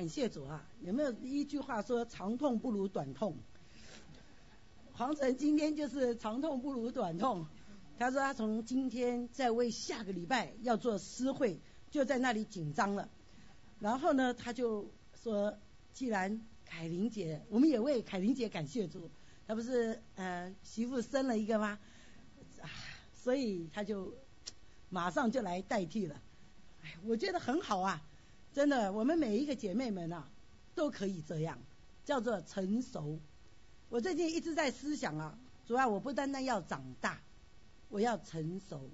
感谢主啊！有没有一句话说长痛不如短痛？黄晨今天就是长痛不如短痛。他说他从今天在为下个礼拜要做诗会，就在那里紧张了。然后呢，他就说，既然凯琳姐，我们也为凯琳姐感谢主，她不是呃媳妇生了一个吗？啊，所以他就马上就来代替了。哎，我觉得很好啊，真的，我们每一个姐妹们啊，都可以这样，叫做成熟。我最近一直在思想啊，主要我不单单要长大。我要成熟，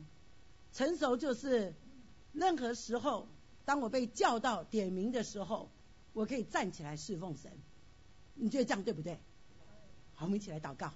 成熟就是任何时候，当我被叫到点名的时候，我可以站起来侍奉神。你觉得这样对不对？好，我们一起来祷告。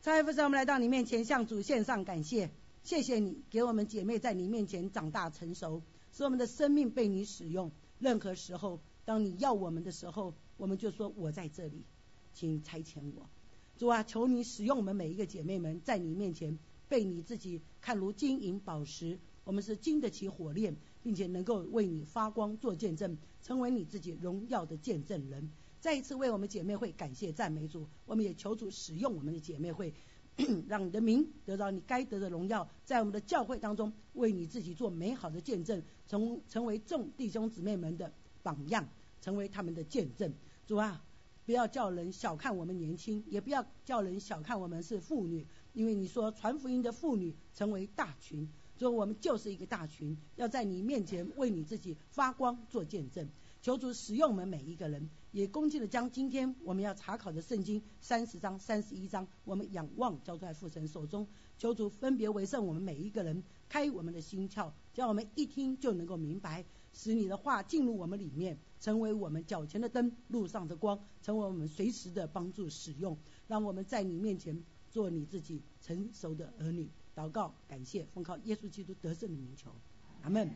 蔡父神，我们来到你面前，向主献上感谢，谢谢你给我们姐妹在你面前长大成熟，使我们的生命被你使用。任何时候，当你要我们的时候，我们就说我在这里，请差遣我。主啊，求你使用我们每一个姐妹们，在你面前。被你自己看如金银宝石，我们是经得起火炼，并且能够为你发光做见证，成为你自己荣耀的见证人。再一次为我们姐妹会感谢赞美主，我们也求主使用我们的姐妹会，让你的名得到你该得的荣耀，在我们的教会当中为你自己做美好的见证，成成为众弟兄姊妹们的榜样，成为他们的见证。主啊，不要叫人小看我们年轻，也不要叫人小看我们是妇女。因为你说传福音的妇女成为大群，所以我们就是一个大群，要在你面前为你自己发光做见证。求主使用我们每一个人，也恭敬的将今天我们要查考的圣经三十章、三十一章，我们仰望交在父神手中。求主分别为圣，我们每一个人开我们的心窍，叫我们一听就能够明白，使你的话进入我们里面，成为我们脚前的灯，路上的光，成为我们随时的帮助使用，让我们在你面前。做你自己成熟的儿女，祷告感谢，奉靠耶稣基督得胜的名求，阿门。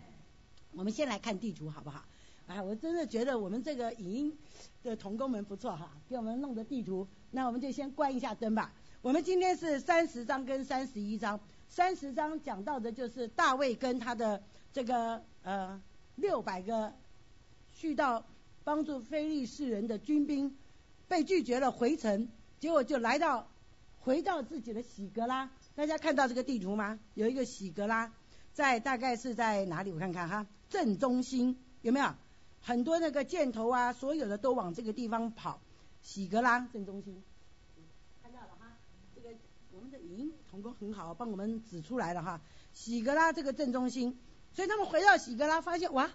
我们先来看地图好不好？哎，我真的觉得我们这个影音的童工们不错哈，给我们弄的地图，那我们就先关一下灯吧。我们今天是三十章跟三十一章，三十章讲到的就是大卫跟他的这个呃六百个去到帮助非利士人的军兵被拒绝了回城，结果就来到。回到自己的喜格拉，大家看到这个地图吗？有一个喜格拉，在大概是在哪里？我看看哈，正中心有没有？很多那个箭头啊，所有的都往这个地方跑。喜格拉正中心，看到了哈，这个我们的语音同工很好，帮我们指出来了哈。喜格拉这个正中心，所以他们回到喜格拉，发现哇，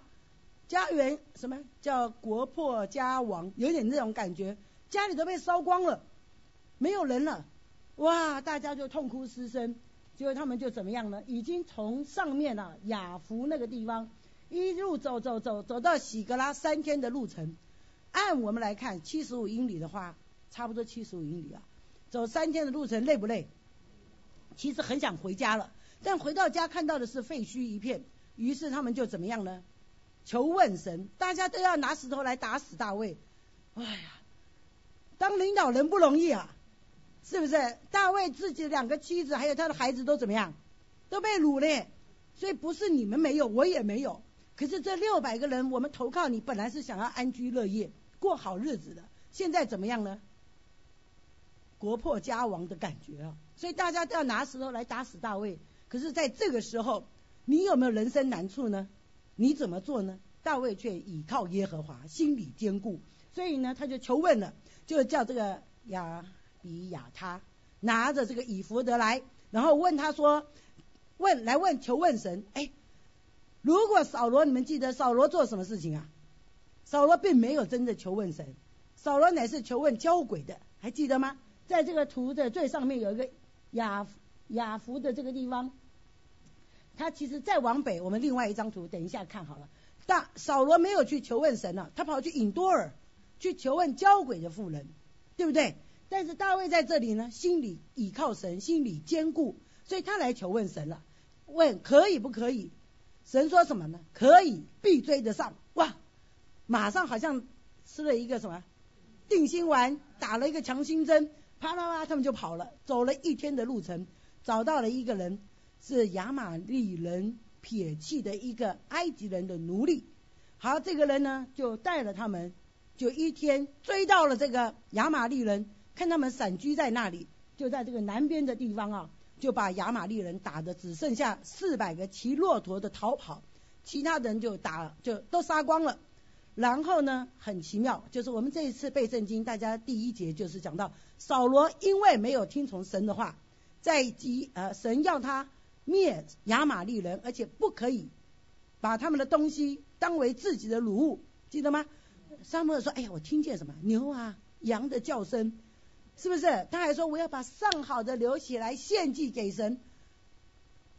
家园什么叫国破家亡，有点那种感觉，家里都被烧光了，没有人了。哇！大家就痛哭失声，结果他们就怎么样呢？已经从上面啊雅福那个地方一路走走走走到喜格拉三天的路程，按我们来看七十五英里的话，差不多七十五英里啊，走三天的路程累不累？其实很想回家了，但回到家看到的是废墟一片，于是他们就怎么样呢？求问神，大家都要拿石头来打死大卫。哎呀，当领导人不容易啊！是不是大卫自己两个妻子还有他的孩子都怎么样？都被掳了，所以不是你们没有，我也没有。可是这六百个人，我们投靠你，本来是想要安居乐业、过好日子的，现在怎么样呢？国破家亡的感觉啊！所以大家都要拿石头来打死大卫。可是在这个时候，你有没有人生难处呢？你怎么做呢？大卫却倚靠耶和华，心里坚固，所以呢，他就求问了，就叫这个亚。比亚他拿着这个以弗德来，然后问他说：“问来问求问神，哎，如果扫罗，你们记得扫罗做什么事情啊？扫罗并没有真的求问神，扫罗乃是求问交鬼的，还记得吗？在这个图的最上面有一个雅雅弗的这个地方，他其实再往北，我们另外一张图等一下看好了。但扫罗没有去求问神了，他跑去引多尔去求问交鬼的妇人，对不对？”但是大卫在这里呢，心里倚靠神，心里坚固，所以他来求问神了，问可以不可以？神说什么呢？可以，必追得上。哇，马上好像吃了一个什么定心丸，打了一个强心针，啪啦啪，他们就跑了，走了一天的路程，找到了一个人，是亚玛利人撇弃的一个埃及人的奴隶。好，这个人呢，就带了他们就一天追到了这个亚玛利人，看他们散居在那里，就在这个南边的地方啊，就把亚玛利人打的只剩下四百个骑骆驼的逃跑，其他人就打就都杀光了。然后呢，很奇妙，就是我们这一次背圣经，大家第一节就是讲到扫罗因为没有听从神的话，在即呃神要他灭亚玛利人，而且不可以把他们的东西当为自己的掳物，记得吗？沙漠说：“哎呀，我听见什么牛啊羊的叫声，是不是？”他还说：“我要把上好的留起来献祭给神，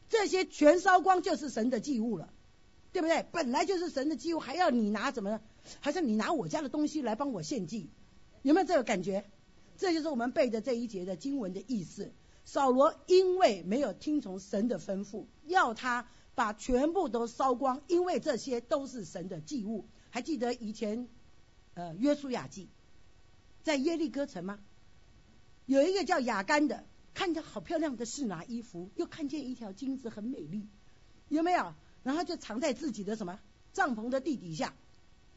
这些全烧光就是神的祭物了。”对不对？本来就是神的祭物，还要你拿怎么呢？还是你拿我家的东西来帮我献祭？有没有这个感觉？这就是我们背的这一节的经文的意思。扫罗因为没有听从神的吩咐，要他把全部都烧光，因为这些都是神的祭物。还记得以前呃约书亚记在耶利哥城吗？有一个叫雅干的，看着好漂亮的是拿衣服，又看见一条金子很美丽，有没有？然后就藏在自己的什么帐篷的地底下，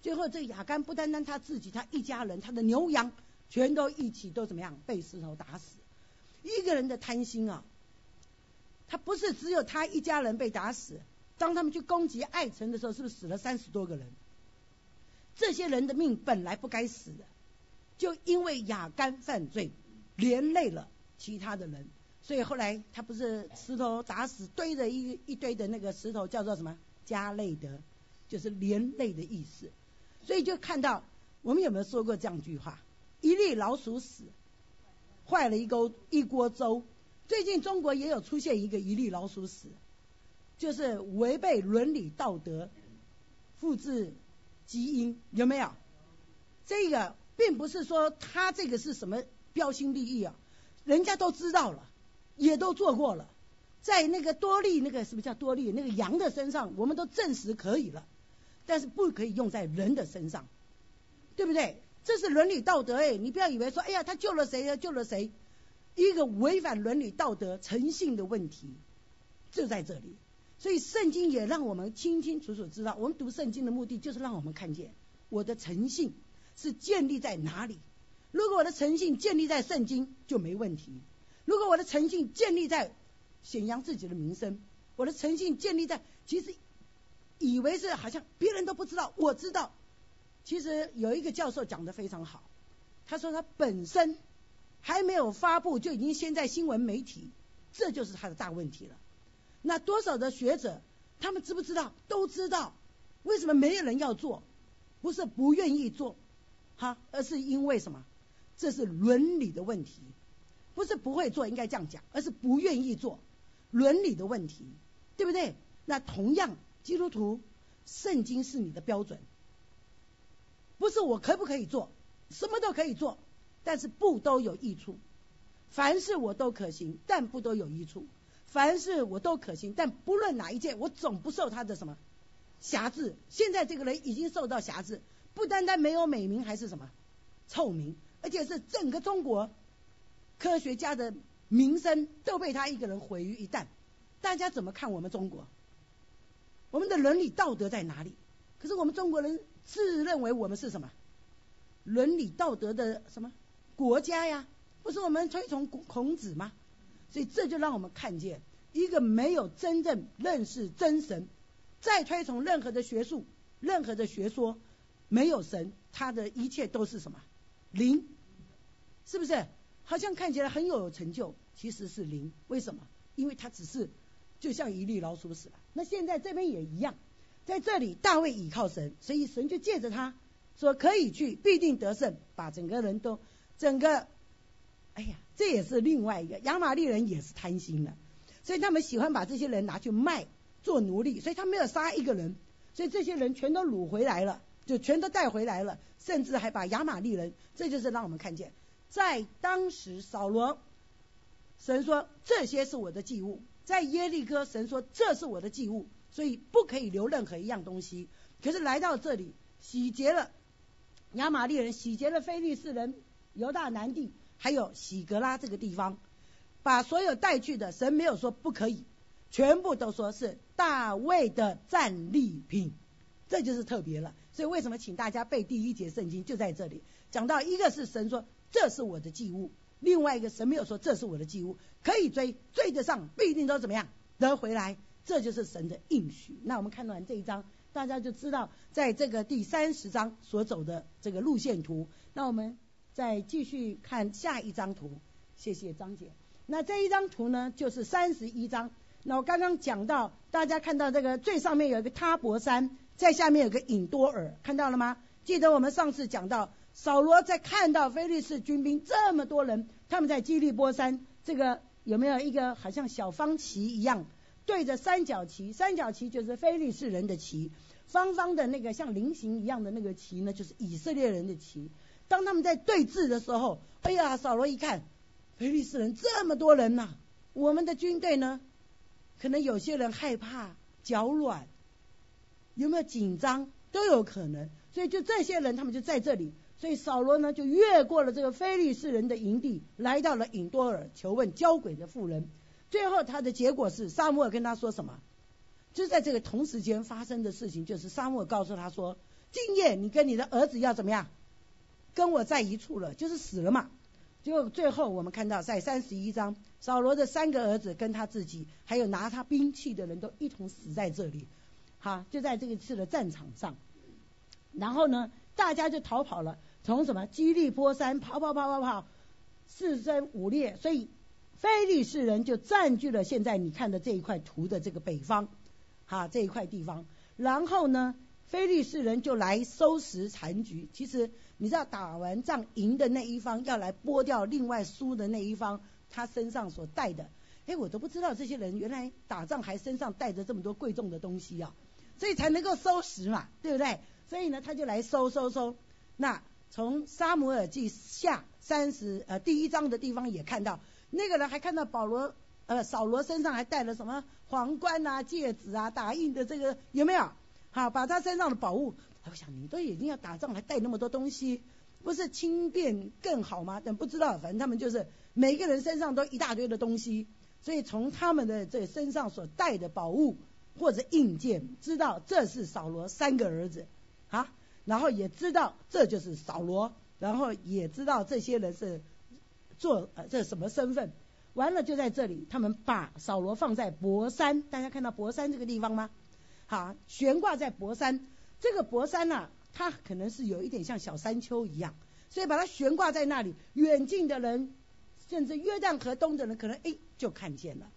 最后这雅干不单单他自己，他一家人，他的牛羊全都一起都怎么样被石头打死。一个人的贪心啊，他不是只有他一家人被打死，当他们去攻击爱城的时候，是不是死了三十多个人？这些人的命本来不该死的，就因为雅干犯罪，连累了其他的人。所以后来他不是石头打死堆着一一堆的那个石头叫做什么加累德，就是连累的意思。所以就看到我们有没有说过这样一句话：一粒老鼠屎坏了一锅一锅粥。最近中国也有出现一个一粒老鼠屎，就是违背伦理道德、复制基因，有没有？这个并不是说他这个是什么标新立异啊，人家都知道了。也都做过了，在那个多利那个是不是叫多利那个羊的身上，我们都证实可以了，但是不可以用在人的身上，对不对？这是伦理道德哎，你不要以为说哎呀他救了谁呀救了谁，一个违反伦理道德诚信的问题就在这里，所以圣经也让我们清清楚楚知道，我们读圣经的目的就是让我们看见我的诚信是建立在哪里。如果我的诚信建立在圣经就没问题。如果我的诚信建立在显扬自己的名声，我的诚信建立在其实以为是好像别人都不知道，我知道。其实有一个教授讲的非常好，他说他本身还没有发布就已经先在新闻媒体，这就是他的大问题了。那多少的学者他们知不知道？都知道。为什么没有人要做？不是不愿意做，哈，而是因为什么？这是伦理的问题。不是不会做，应该这样讲，而是不愿意做，伦理的问题，对不对？那同样，基督徒，圣经是你的标准，不是我可不可以做，什么都可以做，但是不都有益处。凡事我都可行，但不都有益处。凡事我都可行，但不论哪一件，我总不受他的什么辖制。现在这个人已经受到辖制，不单单没有美名，还是什么臭名，而且是整个中国。科学家的名声都被他一个人毁于一旦，大家怎么看我们中国？我们的伦理道德在哪里？可是我们中国人自认为我们是什么？伦理道德的什么国家呀？不是我们推崇孔子吗？所以这就让我们看见，一个没有真正认识真神，再推崇任何的学术、任何的学说，没有神，他的一切都是什么零？是不是？好像看起来很有成就，其实是零。为什么？因为他只是就像一粒老鼠屎。那现在这边也一样，在这里大卫倚靠神，所以神就借着他说可以去，必定得胜，把整个人都整个，哎呀，这也是另外一个亚玛利人也是贪心的，所以他们喜欢把这些人拿去卖做奴隶，所以他没有杀一个人，所以这些人全都掳回来了，就全都带回来了，甚至还把亚玛利人，这就是让我们看见。在当时，扫罗。神说这些是我的祭物；在耶利哥，神说这是我的祭物，所以不可以留任何一样东西。可是来到这里，洗劫了亚玛利人，洗劫了非利士人，犹大南地，还有喜格拉这个地方，把所有带去的，神没有说不可以，全部都说是大卫的战利品，这就是特别了。所以为什么请大家背第一节圣经就在这里，讲到一个是神说这是我的祭物，另外一个神没有说这是我的祭物，可以追追得上，不一定都怎么样得回来，这就是神的应许。那我们看完这一章，大家就知道在这个第三十章所走的这个路线图。那我们再继续看下一张图，谢谢张姐。那这一张图呢，就是三十一章。那我刚刚讲到，大家看到这个最上面有一个塔伯山，在下面有个隐多尔，看到了吗？记得我们上次讲到，扫罗在看到菲利士军兵这么多人，他们在基利波山，这个有没有一个好像小方旗一样，对着三角旗？三角旗就是菲利士人的旗，方方的那个像菱形一样的那个旗呢，就是以色列人的旗。当他们在对峙的时候，哎呀，扫罗一看，菲利士人这么多人呐，我们的军队呢？可能有些人害怕、脚软，有没有紧张都有可能，所以就这些人他们就在这里，所以扫罗呢就越过了这个非利士人的营地，来到了隐多尔求问交鬼的妇人。最后他的结果是，沙漠跟他说什么？就在这个同时间发生的事情，就是沙漠告诉他说：今夜你跟你的儿子要怎么样？跟我在一处了，就是死了嘛。就最后我们看到在三十一章，扫罗的三个儿子跟他自己，还有拿他兵器的人都一同死在这里，哈，就在这一次的战场上。然后呢，大家就逃跑了，从什么基利波山跑跑跑跑跑，四分五裂，所以非利士人就占据了现在你看的这一块图的这个北方，哈这一块地方。然后呢，非利士人就来收拾残局，其实。你知道打完仗赢的那一方要来剥掉另外输的那一方他身上所带的，哎，我都不知道这些人原来打仗还身上带着这么多贵重的东西啊，所以才能够收拾嘛，对不对？所以呢，他就来收收收。那从沙姆尔记下三十呃第一章的地方也看到，那个人还看到保罗呃扫罗身上还带了什么皇冠啊、戒指啊、打印的这个有没有？好，把他身上的宝物。我想你都已经要打仗，还带那么多东西，不是轻便更好吗？但不知道，反正他们就是每个人身上都一大堆的东西，所以从他们的这身上所带的宝物或者硬件，知道这是扫罗三个儿子啊，然后也知道这就是扫罗，然后也知道这些人是做呃这什么身份。完了就在这里，他们把扫罗放在博山，大家看到博山这个地方吗？好，悬挂在博山。这个博山呐，它可能是有一点像小山丘一样，所以把它悬挂在那里，远近的人，甚至约旦河东的人，可能哎就看见了。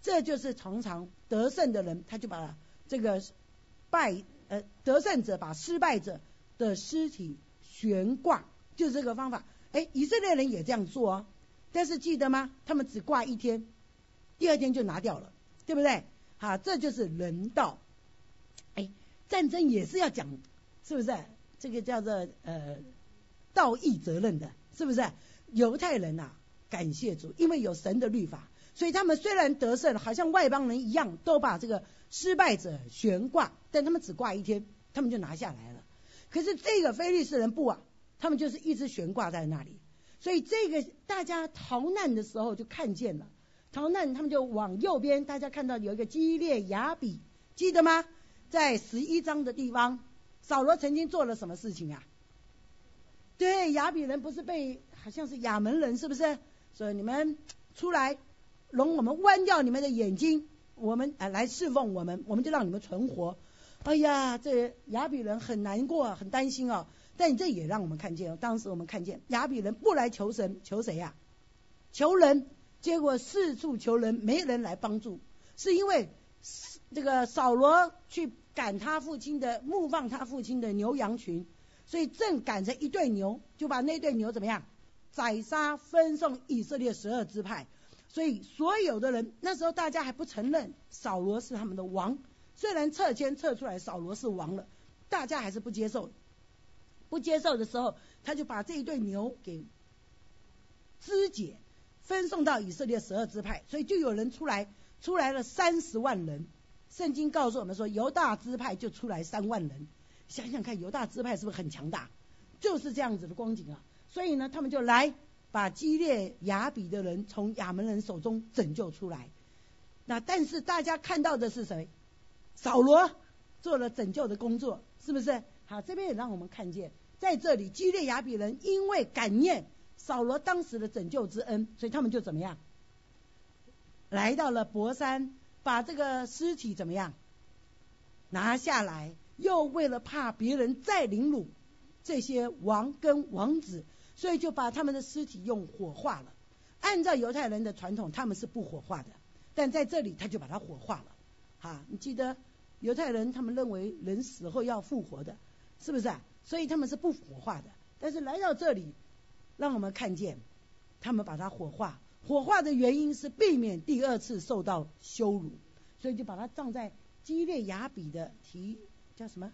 这就是常常得胜的人，他就把这个败呃得胜者把失败者的尸体悬挂，就是这个方法。哎，以色列人也这样做啊，但是记得吗？他们只挂一天，第二天就拿掉了，对不对？好，这就是人道。哎战争也是要讲，是不是？这个叫做呃道义责任的，是不是？犹太人呐，感谢主，因为有神的律法，所以他们虽然得胜，好像外邦人一样，都把这个失败者悬挂，但他们只挂一天，他们就拿下来了。可是这个非利士人不啊，他们就是一直悬挂在那里。所以这个大家逃难的时候就看见了，逃难他们就往右边，大家看到有一个基列雅比，记得吗？在十一章的地方，扫罗曾经做了什么事情啊？对，雅比人不是被好像是亚门人，是不是？所以你们出来，容我们剜掉你们的眼睛，我们啊来侍奉我们，我们就让你们存活。哎呀，这亚比人很难过，很担心哦。但这也让我们看见，当时我们看见亚比人不来求神，求谁呀？求人，结果四处求人，没人来帮助，是因为。这个扫罗去赶他父亲的牧放他父亲的牛羊群，所以正赶着一对牛，就把那对牛怎么样宰杀分送以色列十二支派。所以所有的人那时候大家还不承认扫罗是他们的王，虽然撤迁撤出来扫罗是王了，大家还是不接受。不接受的时候，他就把这一对牛给肢解，分送到以色列十二支派，所以就有人出来。出来了三十万人，圣经告诉我们说，犹大支派就出来三万人。想想看，犹大支派是不是很强大？就是这样子的光景啊。所以呢，他们就来把基列雅比的人从亚门人手中拯救出来。那但是大家看到的是谁？扫罗做了拯救的工作，是不是？好，这边也让我们看见，在这里基列雅比人因为感念扫罗当时的拯救之恩，所以他们就怎么样，来到了博山，把这个尸体怎么样拿下来，又为了怕别人再凌辱这些王跟王子，所以就把他们的尸体用火化了。按照犹太人的传统，他们是不火化的，但在这里他就把它火化了。哈，你记得犹太人他们认为人死后要复活的。是不是啊？所以他们是不火化的，但是来到这里，让我们看见他们把它火化。火化的原因是避免第二次受到羞辱，所以就把它葬在基列雅比的提叫什么？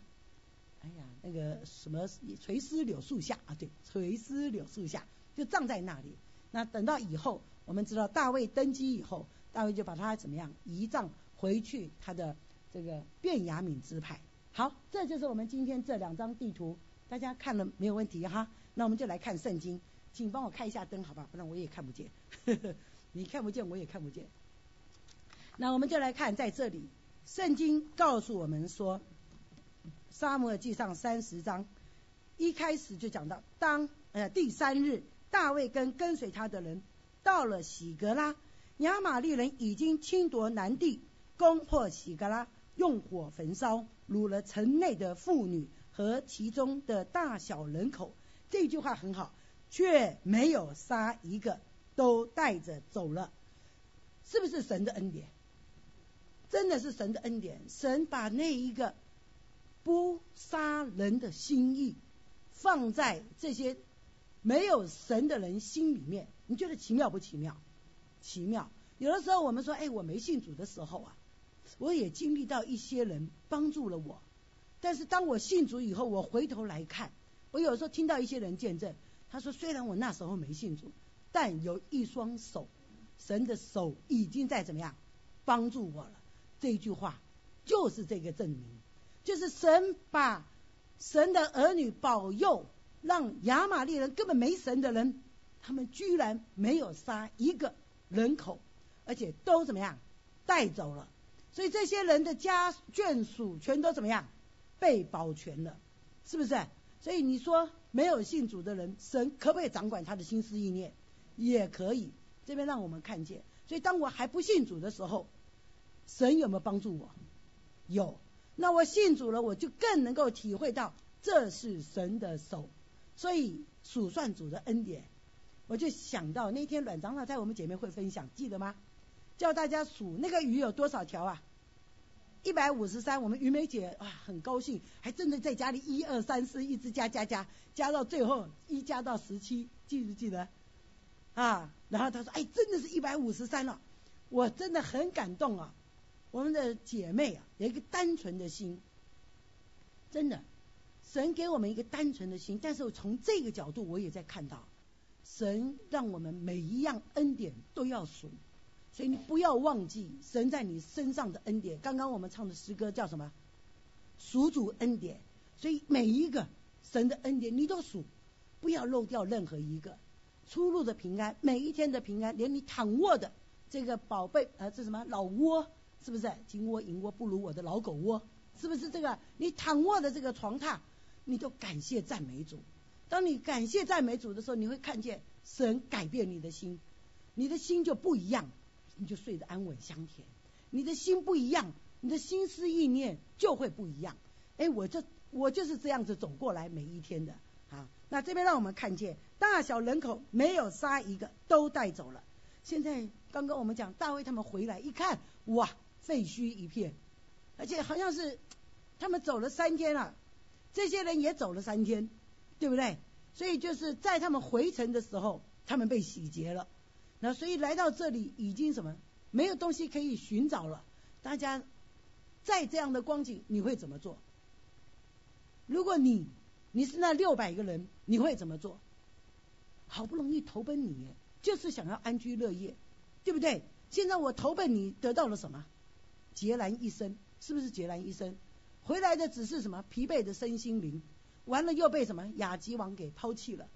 哎呀，那个什么垂丝柳树下啊？对，垂丝柳树下就葬在那里。那等到以后，我们知道大卫登基以后，大卫就把他怎么样移葬回去他的这个便雅敏支派。好，这就是我们今天这两张地图，大家看了没有问题哈？那我们就来看圣经，请帮我开一下灯，好吧？不然我也看不见，你看不见我也看不见。那我们就来看在这里，圣经告诉我们说，《沙漠记上》三十章一开始就讲到，当呃第三日，大卫跟跟随他的人到了喜格拉，亚玛利人已经侵夺南地，攻破喜格拉，用火焚烧。掳了城内的妇女和其中的大小人口，这句话很好，却没有杀一个，都带着走了，是不是神的恩典？真的是神的恩典，神把那一个不杀人的心意放在这些没有神的人心里面，你觉得奇妙不奇妙？奇妙。有的时候我们说，哎，我没信主的时候啊。我也经历到一些人帮助了我，但是当我信主以后，我回头来看，我有时候听到一些人见证，他说虽然我那时候没信主，但有一双手，神的手已经在怎么样帮助我了。这一句话就是这个证明，就是神把神的儿女保佑，让亚玛利人根本没神的人，他们居然没有杀一个人口，而且都怎么样带走了。所以这些人的家眷属全都怎么样被保全了，是不是？所以你说没有信主的人，神可不可以掌管他的心思意念？也可以。这边让我们看见。所以当我还不信主的时候，神有没有帮助我？有。那我信主了，我就更能够体会到这是神的手。所以数算主的恩典，我就想到那天阮长老在我们姐妹会分享，记得吗？叫大家数那个鱼有多少条啊？一百五十三。我们鱼梅姐啊很高兴，还真的在家里一二三四一直加加加，加到最后一加到十七，记不记得？啊，然后她说：“哎，真的是一百五十三了。”我真的很感动啊！我们的姐妹啊，有一个单纯的心，真的，神给我们一个单纯的心。但是从这个角度，我也在看到，神让我们每一样恩典都要数。所以你不要忘记神在你身上的恩典。刚刚我们唱的诗歌叫什么？数主恩典。所以每一个神的恩典你都数，不要漏掉任何一个。出入的平安，每一天的平安，连你躺卧的这个宝贝呃，这什么老窝，是不是？金窝银窝不如我的老狗窝，是不是这个？你躺卧的这个床榻，你都感谢赞美主。当你感谢赞美主的时候，你会看见神改变你的心，你的心就不一样。你就睡得安稳香甜，你的心不一样，你的心思意念就会不一样。哎，我这我就是这样子走过来每一天的啊。那这边让我们看见，大小人口没有杀一个，都带走了。现在刚刚我们讲大卫他们回来一看，哇，废墟一片，而且好像是他们走了三天了，这些人也走了三天，对不对？所以就是在他们回城的时候，他们被洗劫了。那所以来到这里已经什么没有东西可以寻找了。大家在这样的光景，你会怎么做？如果你你是那六百个人，你会怎么做？好不容易投奔你，就是想要安居乐业，对不对？现在我投奔你，得到了什么？孑然一身，是不是孑然一身？回来的只是什么？疲惫的身心灵，完了又被什么雅吉王给抛弃了，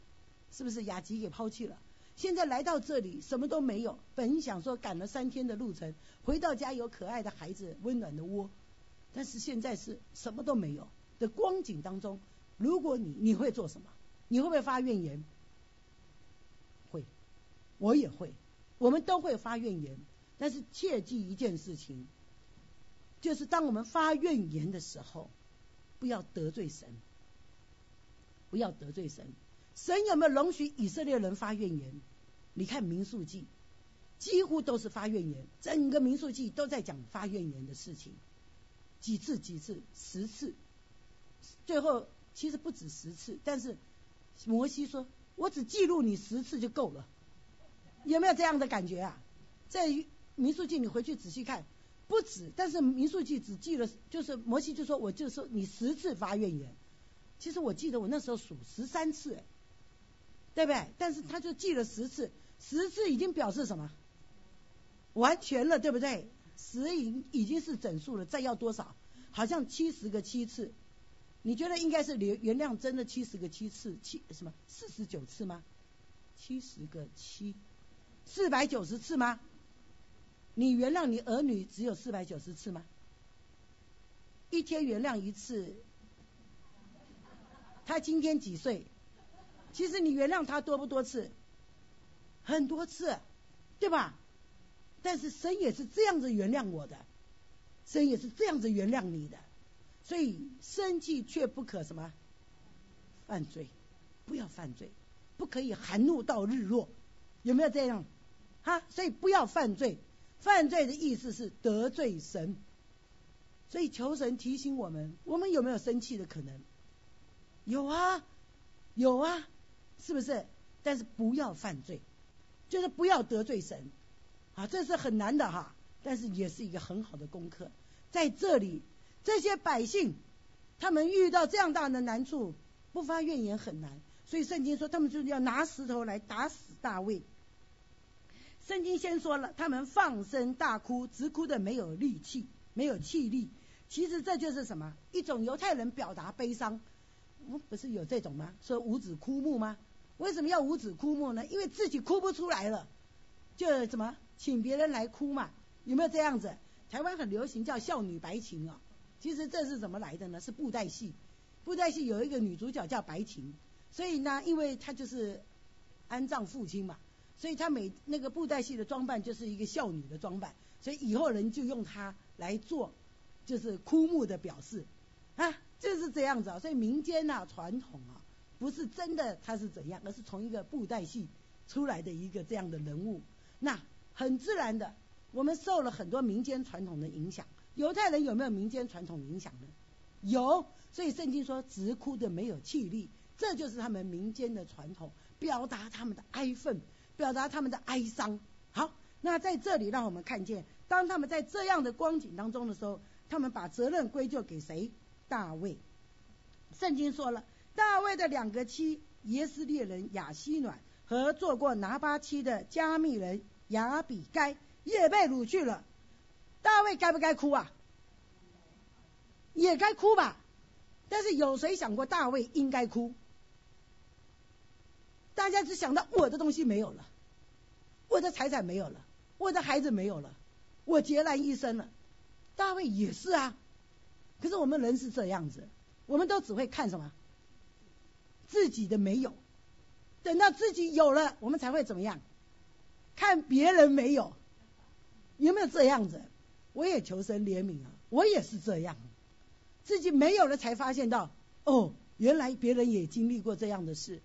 是不是雅吉给抛弃了？现在来到这里，什么都没有。本想说赶了三天的路程，回到家有可爱的孩子、温暖的窝，但是现在是什么都没有，的光景当中，如果你你会做什么？你会不会发怨言？会，我也会，我们都会发怨言。但是切记一件事情，就是当我们发怨言的时候，不要得罪神，不要得罪神。神有没有容许以色列人发怨言？你看民数记，几乎都是发怨言，整个民数记都在讲发怨言的事情，几次几次十次，最后其实不止十次，但是摩西说：“我只记录你十次就够了。”有没有这样的感觉啊？在民数记，你回去仔细看，不止。但是民数记只记了，就是摩西就说，我就说你十次发怨言。其实我记得我那时候数十三次，对不对？但是他就记了十次，十次已经表示什么？完全了，对不对？十已已经是整数了，再要多少？好像七十个七次。你觉得应该是原原谅真的七十个七次？七什么？四十九次吗？七十个七，四百九十次吗？你原谅你儿女只有四百九十次吗？一天原谅一次，他今天几岁？其实你原谅他多不多次？很多次，对吧？但是神也是这样子原谅我的，神也是这样子原谅你的，所以生气却不可什么犯罪，不要犯罪，不可以含怒到日落，有没有这样？哈，所以不要犯罪。犯罪的意思是得罪神，所以求神提醒我们：我们有没有生气的可能？有啊，有啊，是不是？但是不要犯罪，就是不要得罪神啊，这是很难的哈，但是也是一个很好的功课。在这里，这些百姓他们遇到这样大的难处，不发怨言很难，所以圣经说他们就是要拿石头来打死大卫。圣经先说了，他们放声大哭，直哭的没有力气，没有气力。其实这就是什么？一种犹太人表达悲伤。不是有这种吗？说五指枯木吗？为什么要五指枯木呢？因为自己哭不出来了，就怎么请别人来哭嘛？有没有这样子？台湾很流行叫孝女白琴啊。其实这是怎么来的呢？是布袋戏。布袋戏有一个女主角叫白琴，所以呢，因为她就是安葬父亲嘛。所以她每那个布袋戏的装扮就是一个孝女的装扮，所以以后人就用她来做，就是枯木的表示啊，就是这样子啊。所以民间呐传统啊，不是真的他是怎样，而是从一个布袋戏出来的一个这样的人物。那很自然的，我们受了很多民间传统的影响。犹太人有没有民间传统影响呢？有，所以圣经说直哭的没有气力，这就是他们民间的传统，表达他们的哀愤。表达他们的哀伤。好，那在这里让我们看见，当他们在这样的光景当中的时候，他们把责任归咎给谁？大卫。圣经说了，大卫的两个妻耶斯列人雅西暖和做过拿巴妻的加密人雅比该也被掳去了。大卫该不该哭啊？也该哭吧。但是有谁想过大卫应该哭？大家只想到我的东西没有了，我的财产没有了，我的孩子没有了，我孑然一身了。大卫也是啊，可是我们人是这样子，我们都只会看什么自己的没有，等到自己有了，我们才会怎么样？看别人没有，有没有这样子？我也求神怜悯啊，我也是这样，自己没有了才发现到，哦，原来别人也经历过这样的事。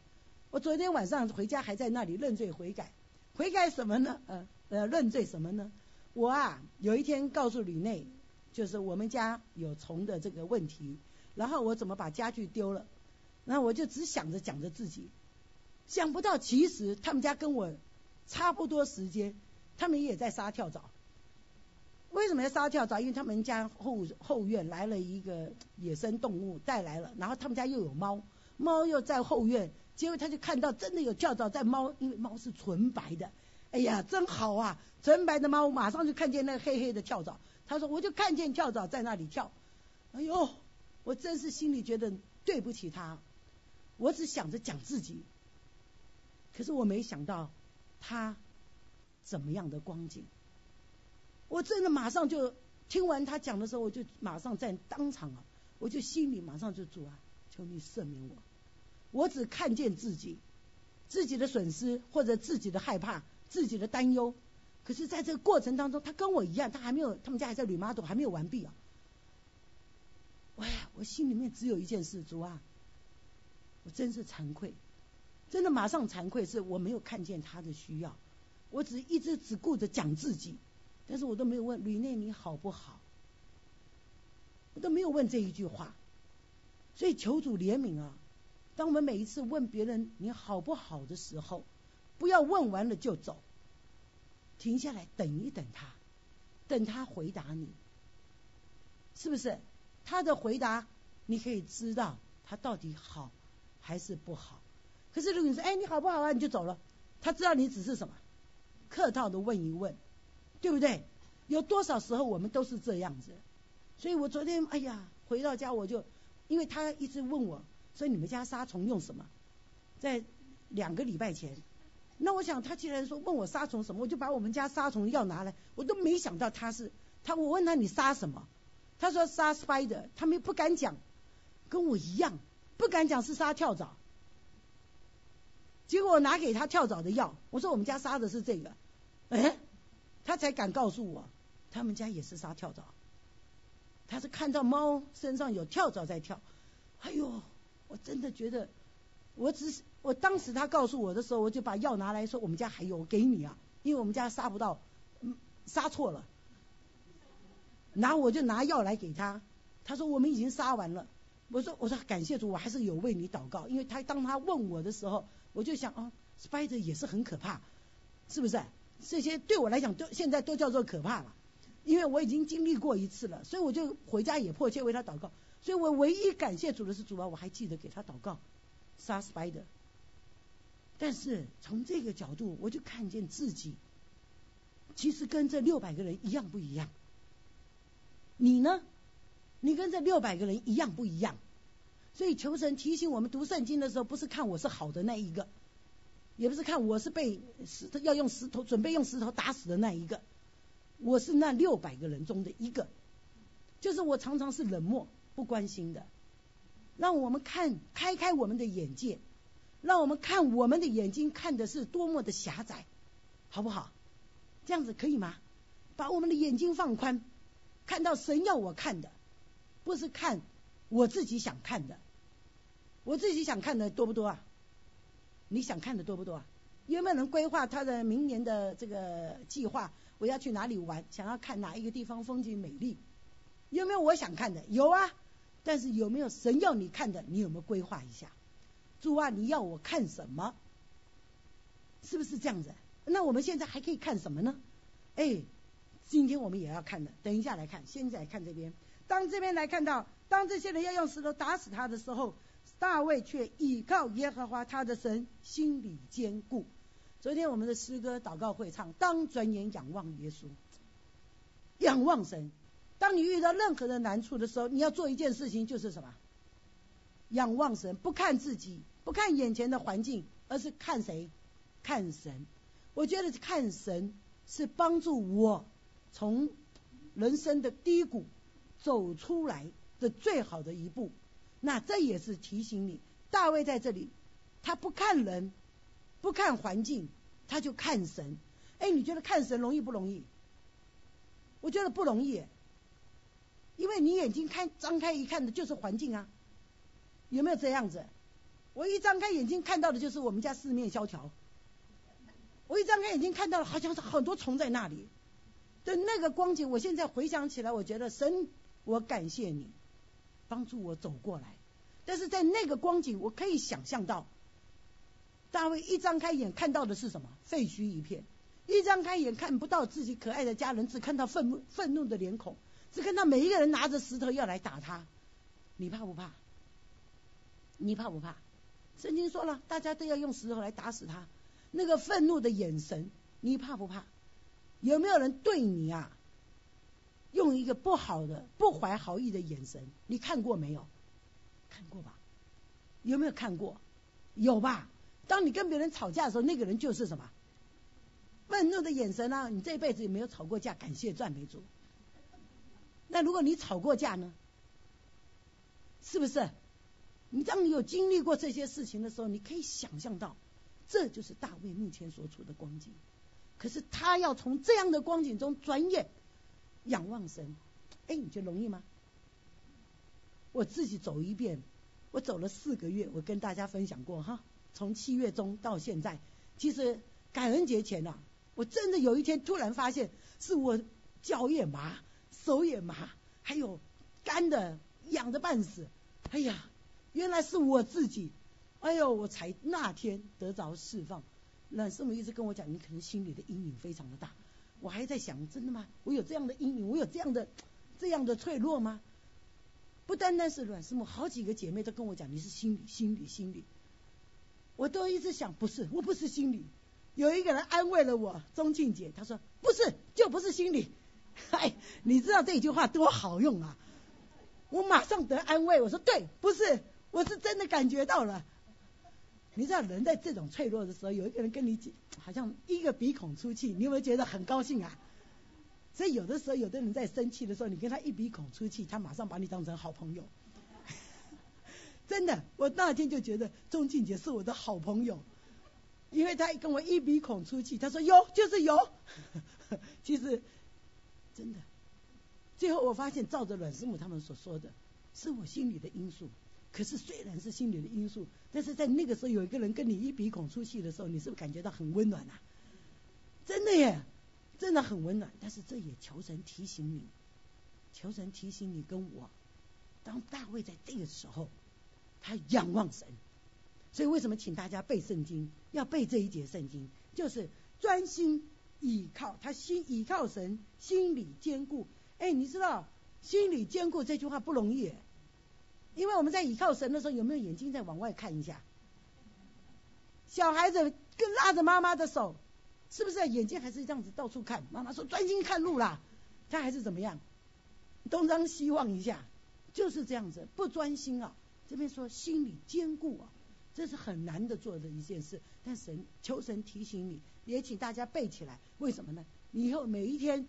我昨天晚上回家还在那里认罪悔改，悔改什么呢？呃呃，认罪什么呢？我啊有一天告诉吕内，就是我们家有虫的这个问题，然后我怎么把家具丢了，那我就只想着讲着自己，想不到其实他们家跟我差不多时间，他们也在杀跳蚤。为什么要杀跳蚤？因为他们家后后院来了一个野生动物带来了，然后他们家又有猫，猫又在后院。结果他就看到真的有跳蚤在猫，因为猫是纯白的，哎呀，真好啊！纯白的猫马上就看见那个黑黑的跳蚤，他说我就看见跳蚤在那里跳，哎呦，我真是心里觉得对不起他，我只想着讲自己，可是我没想到他怎么样的光景，我真的马上就听完他讲的时候，我就马上在当场啊，我就心里马上就主啊，求你赦免我，我只看见自己，自己的损失或者自己的害怕，自己的担忧。可是，在这个过程当中，他跟我一样，他还没有，他们家还在吕妈朵，还没有完毕啊。喂，我心里面只有一件事，主啊，我真是惭愧，真的马上惭愧，是我没有看见他的需要，我只一直只顾着讲自己，但是我都没有问吕内你好不好，我都没有问这一句话，所以求主怜悯啊！当我们每一次问别人你好不好的时候，不要问完了就走。停下来等一等他，等他回答你，是不是？他的回答你可以知道他到底好还是不好。可是如果你说哎你好不好啊你就走了，他知道你只是什么客套的问一问，对不对？有多少时候我们都是这样子？所以我昨天哎呀回到家我就因为他一直问我，说你们家杀虫用什么？在两个礼拜前。那我想，他既然说问我杀虫什么，我就把我们家杀虫药拿来。我都没想到他是他，我问他你杀什么？他说杀 spider，他们不敢讲，跟我一样不敢讲是杀跳蚤。结果我拿给他跳蚤的药，我说我们家杀的是这个，哎，他才敢告诉我，他们家也是杀跳蚤。他是看到猫身上有跳蚤在跳，哎呦，我真的觉得，我只是。我当时他告诉我的时候，我就把药拿来说我们家还有，给你啊，因为我们家杀不到，嗯杀错了，然后我就拿药来给他，他说我们已经杀完了，我说我说感谢主，我还是有为你祷告，因为他当他问我的时候，我就想啊，spider 也是很可怕，是不是？这些对我来讲都现在都叫做可怕了，因为我已经经历过一次了，所以我就回家也迫切为他祷告，所以我唯一感谢主的是主啊，我还记得给他祷告，杀 spider。但是从这个角度，我就看见自己，其实跟这六百个人一样不一样。你呢？你跟这六百个人一样不一样？所以求神提醒我们读圣经的时候，不是看我是好的那一个，也不是看我是被石头要用石头准备用石头打死的那一个，我是那六百个人中的一个，就是我常常是冷漠不关心的，让我们看开开我们的眼界。让我们看我们的眼睛看的是多么的狭窄，好不好？这样子可以吗？把我们的眼睛放宽，看到神要我看的，不是看我自己想看的。我自己想看的多不多啊？你想看的多不多啊？有没有人规划他的明年的这个计划？我要去哪里玩？想要看哪一个地方风景美丽？有没有我想看的？有啊。但是有没有神要你看的？你有没有规划一下？主啊，你要我看什么？是不是这样子？那我们现在还可以看什么呢？哎，今天我们也要看的，等一下来看。现在看这边，当这边来看到，当这些人要用石头打死他的时候，大卫却倚靠耶和华他的神，心里坚固。昨天我们的诗歌祷告会唱，当转眼仰望耶稣，仰望神。当你遇到任何的难处的时候，你要做一件事情，就是什么？仰望神，不看自己。不看眼前的环境，而是看谁？看神。我觉得看神是帮助我从人生的低谷走出来的最好的一步。那这也是提醒你，大卫在这里，他不看人，不看环境，他就看神。哎，你觉得看神容易不容易？我觉得不容易，因为你眼睛看张开一看的就是环境啊，有没有这样子？我一张开眼睛看到的就是我们家四面萧条，我一张开眼睛看到了好像是很多虫在那里，的那个光景，我现在回想起来，我觉得神，我感谢你，帮助我走过来。但是在那个光景，我可以想象到，大卫一张开眼看到的是什么？废墟一片，一张开眼看不到自己可爱的家人，只看到愤怒愤怒的脸孔，只看到每一个人拿着石头要来打他，你怕不怕？你怕不怕？圣经说了，大家都要用石头来打死他。那个愤怒的眼神，你怕不怕？有没有人对你啊，用一个不好的、不怀好意的眼神？你看过没有？看过吧？有没有看过？有吧？当你跟别人吵架的时候，那个人就是什么？愤怒的眼神啊！你这辈子有没有吵过架？感谢赞美主。那如果你吵过架呢？是不是？你当你有经历过这些事情的时候，你可以想象到，这就是大卫目前所处的光景。可是他要从这样的光景中转眼仰望神，哎，你觉得容易吗？我自己走一遍，我走了四个月，我跟大家分享过哈，从七月中到现在，其实感恩节前呐，我真的有一天突然发现，是我脚也麻，手也麻，还有干的痒的半死，哎呀，原来是我自己，哎呦，我才那天得着释放。那师母一直跟我讲，你可能心里的阴影非常的大，我还在想，真的吗？我有这样的阴影，我有这样的这样的脆弱吗？不单单是阮师母，好几个姐妹都跟我讲，你是心理，心理，心理。我都一直想，不是，我不是心理。有一个人安慰了我，钟庆姐，她说不是，就不是心理。嗨，你知道这句话多好用啊！我马上得安慰，我说对，不是，我是真的感觉到了。你知道人在这种脆弱的时候，有一个人跟你，好像一个鼻孔出气，你有没有觉得很高兴啊？所以有的时候，有的人在生气的时候，你跟他一鼻孔出气，他马上把你当成好朋友。真的，我那天就觉得钟庆杰是我的好朋友，因为他跟我一鼻孔出气，他说有就是有。其实真的，最后我发现照着阮师母他们所说的，是我心里的因素。可是虽然是心理的因素，但是在那个时候有一个人跟你一鼻孔出气的时候，你是不是感觉到很温暖啊？真的耶。真的很温暖，但是这也求神提醒你，求神提醒你跟我，当大卫在这个时候，他仰望神，所以为什么请大家背圣经，要背这一节圣经，就是专心倚靠他心倚靠神，心里坚固。哎，你知道心里坚固这句话不容易，因为我们在倚靠神的时候，有没有眼睛在往外看一下？小孩子跟拉着妈妈的手。是不是眼睛还是这样子到处看？妈妈说专心看路啦，他还是怎么样？东张西望一下，就是这样子不专心啊。这边说心里坚固啊，这是很难的做的一件事。但神求神提醒你，也请大家背起来。为什么呢？你以后每一天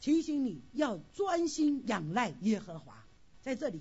提醒你要专心仰赖耶和华。在这里，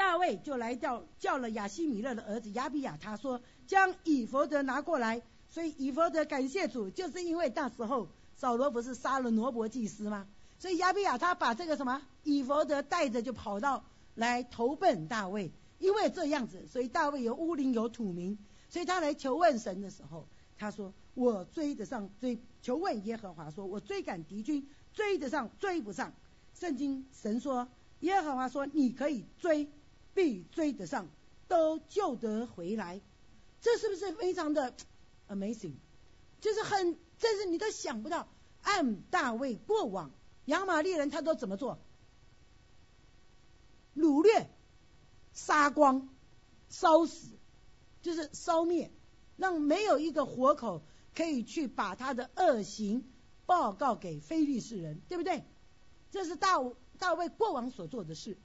大卫就来叫叫了亚西米勒的儿子亚比亚，他说将以佛德拿过来。所以以弗德感谢主，就是因为那时候扫罗不是杀了罗伯祭司吗？所以亚比亚他把这个什么以弗德带着就跑到来投奔大卫，因为这样子，所以大卫有乌灵有土名，所以他来求问神的时候，他说我追得上追求问耶和华说，我追赶敌军追得上追不上。圣经神说耶和华说你可以追，必追得上，都救得回来。这是不是非常的？Amazing，就是很，真是你都想不到，按大卫过往，亚玛利人他都怎么做？掳掠、杀光、烧死，就是烧灭，让没有一个活口可以去把他的恶行报告给非利士人，对不对？这是大大卫过往所做的事。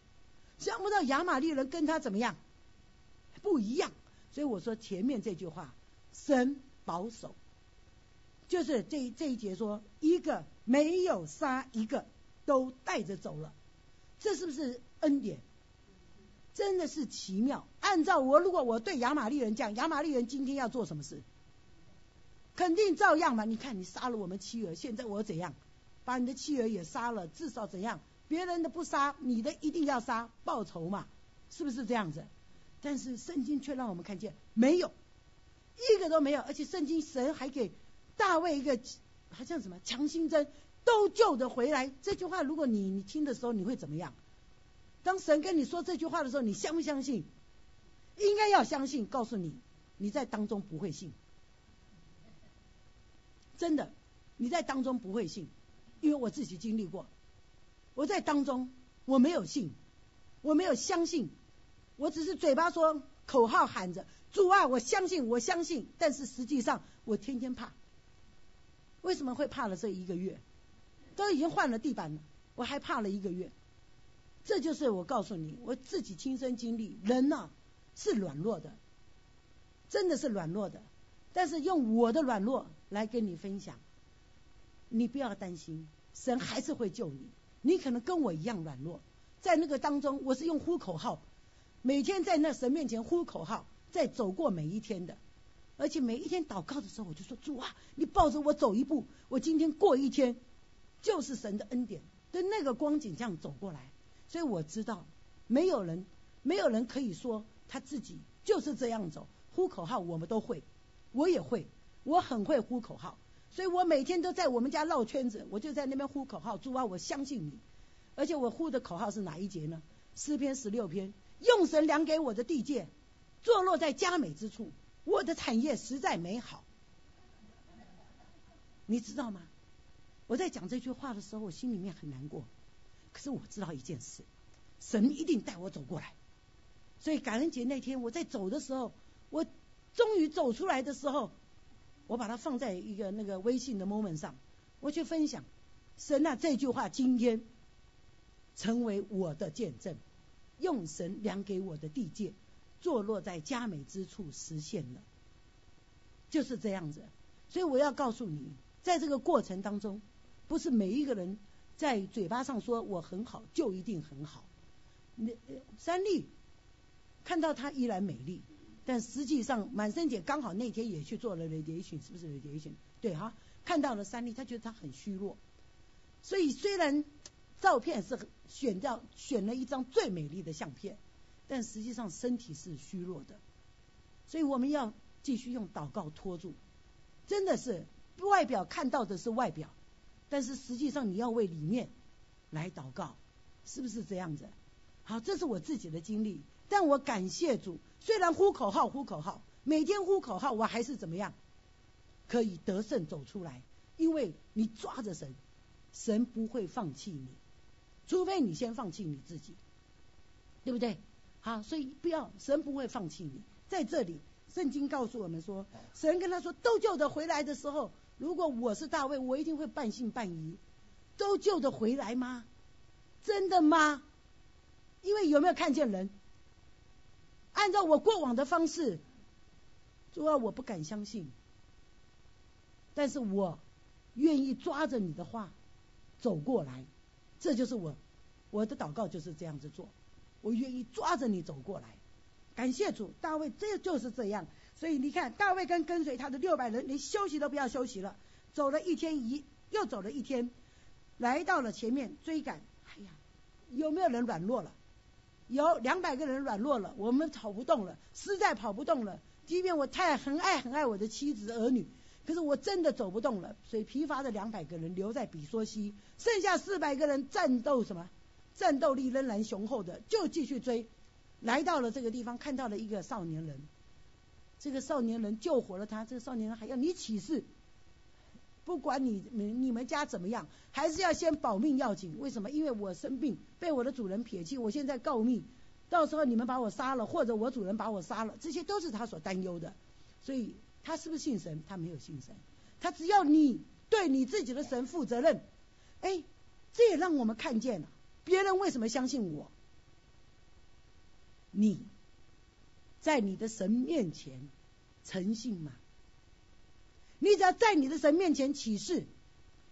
想不到亚玛利人跟他怎么样？不一样。所以我说前面这句话，神。保守，就是这这一节说，一个没有杀一个，都带着走了，这是不是恩典？真的是奇妙。按照我，如果我对亚玛利人讲，亚玛利人今天要做什么事？肯定照样嘛。你看，你杀了我们妻儿，现在我怎样？把你的妻儿也杀了，至少怎样？别人的不杀，你的一定要杀，报仇嘛，是不是这样子？但是圣经却让我们看见，没有。一个都没有，而且圣经神还给大卫一个好像什么强心针，都救得回来。这句话如果你你听的时候，你会怎么样？当神跟你说这句话的时候，你相不相信？应该要相信。告诉你，你在当中不会信，真的，你在当中不会信，因为我自己经历过，我在当中我没有信，我没有相信，我只是嘴巴说口号喊着。主啊，我相信，我相信，但是实际上我天天怕。为什么会怕了这一个月？都已经换了地板了，我还怕了一个月。这就是我告诉你，我自己亲身经历，人呐是软弱的，真的是软弱的。但是用我的软弱来跟你分享，你不要担心，神还是会救你。你可能跟我一样软弱，在那个当中，我是用呼口号，每天在那神面前呼口号，在走过每一天的，而且每一天祷告的时候，我就说主啊，你抱着我走一步，我今天过一天，就是神的恩典，的那个光景这样走过来，所以我知道没有人，没有人可以说他自己就是这样走，呼口号我们都会，我也会，我很会呼口号，所以我每天都在我们家绕圈子，我就在那边呼口号，主啊，我相信你，而且我呼的口号是哪一节呢？诗篇十六篇。用神量给我的地界，坐落在佳美之处，我的产业实在美好。你知道吗？我在讲这句话的时候，我心里面很难过。可是我知道一件事，神一定带我走过来。所以感恩节那天我在走的时候，我终于走出来的时候，我把它放在一个那个微信的 moment 上，我去分享神啊这句话，今天成为我的见证。用神量给我的地界，坐落在佳美之处实现了，就是这样子。所以我要告诉你，在这个过程当中，不是每一个人在嘴巴上说我很好就一定很好。那三丽看到她依然美丽，但实际上满生姐刚好那天也去做了 radiation，是不是 radiation？对哈，看到了三丽，她觉得她很虚弱。所以虽然。照片是选掉选了一张最美丽的相片，但实际上身体是虚弱的，所以我们要继续用祷告拖住。真的是外表看到的是外表，但是实际上你要为里面来祷告，是不是这样子？好，这是我自己的经历，但我感谢主，虽然呼口号呼口号，每天呼口号，我还是怎么样可以得胜走出来，因为你抓着神，神不会放弃你。除非你先放弃你自己，对不对？好，所以不要，神不会放弃你。在这里，圣经告诉我们说，神跟他说都救得回来的时候，如果我是大卫，我一定会半信半疑，都救得回来吗？真的吗？因为有没有看见人？按照我过往的方式，主要我不敢相信，但是我愿意抓着你的话走过来。这就是我，我的祷告就是这样子做，我愿意抓着你走过来。感谢主，大卫这就是这样。所以你看，大卫跟跟随他的六百人，连休息都不要休息了，走了一天一，又走了一天，来到了前面追赶。哎呀，有没有人软弱了？有两百个人软弱了，我们跑不动了，实在跑不动了。即便我太很爱很爱我的妻子儿女。可是我真的走不动了，所以疲乏的两百个人留在比索西，剩下四百个人战斗什么？战斗力仍然雄厚的，就继续追。来到了这个地方，看到了一个少年人，这个少年人救活了他。这个少年人还要你起誓，不管你你你们家怎么样，还是要先保命要紧。为什么？因为我生病，被我的主人撇弃，我现在告密，到时候你们把我杀了，或者我主人把我杀了，这些都是他所担忧的。所以。他是不是信神？他没有信神。他只要你对你自己的神负责任，哎，这也让我们看见了别人为什么相信我。你在你的神面前诚信吗？你只要在你的神面前起誓，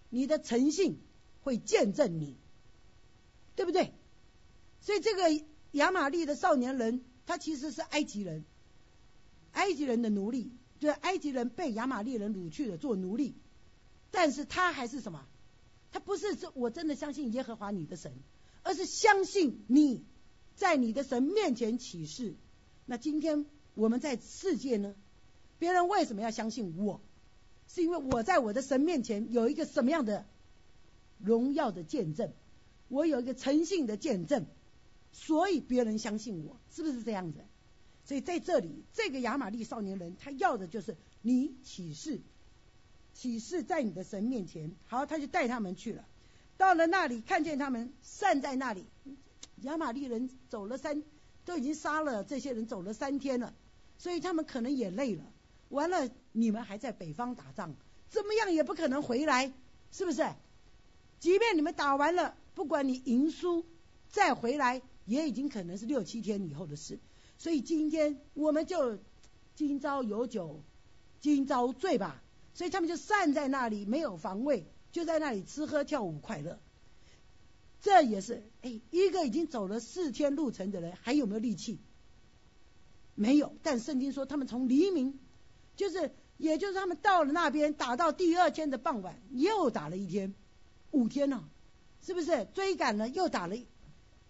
你的诚信会见证你，对不对？所以这个亚玛利的少年人，他其实是埃及人，埃及人的奴隶。就是，埃及人被亚玛利人掳去了做奴隶，但是他还是什么？他不是说我真的相信耶和华你的神，而是相信你在你的神面前起誓。那今天我们在世界呢？别人为什么要相信我？是因为我在我的神面前有一个什么样的荣耀的见证？我有一个诚信的见证，所以别人相信我，是不是这样子？所以在这里，这个亚玛利少年人，他要的就是你起誓，起誓在你的神面前。好，他就带他们去了。到了那里，看见他们散在那里，亚玛利人走了三，都已经杀了这些人，走了三天了，所以他们可能也累了。完了，你们还在北方打仗，怎么样也不可能回来，是不是？即便你们打完了，不管你赢输，再回来，也已经可能是六七天以后的事。所以今天我们就今朝有酒今朝醉吧，所以他们就散在那里，没有防卫，就在那里吃喝跳舞快乐。这也是哎，一个已经走了四天路程的人，还有没有力气？没有，但圣经说他们从黎明，就是也就是他们到了那边打到第二天的傍晚，又打了一天，五天了，是不是追赶了又打了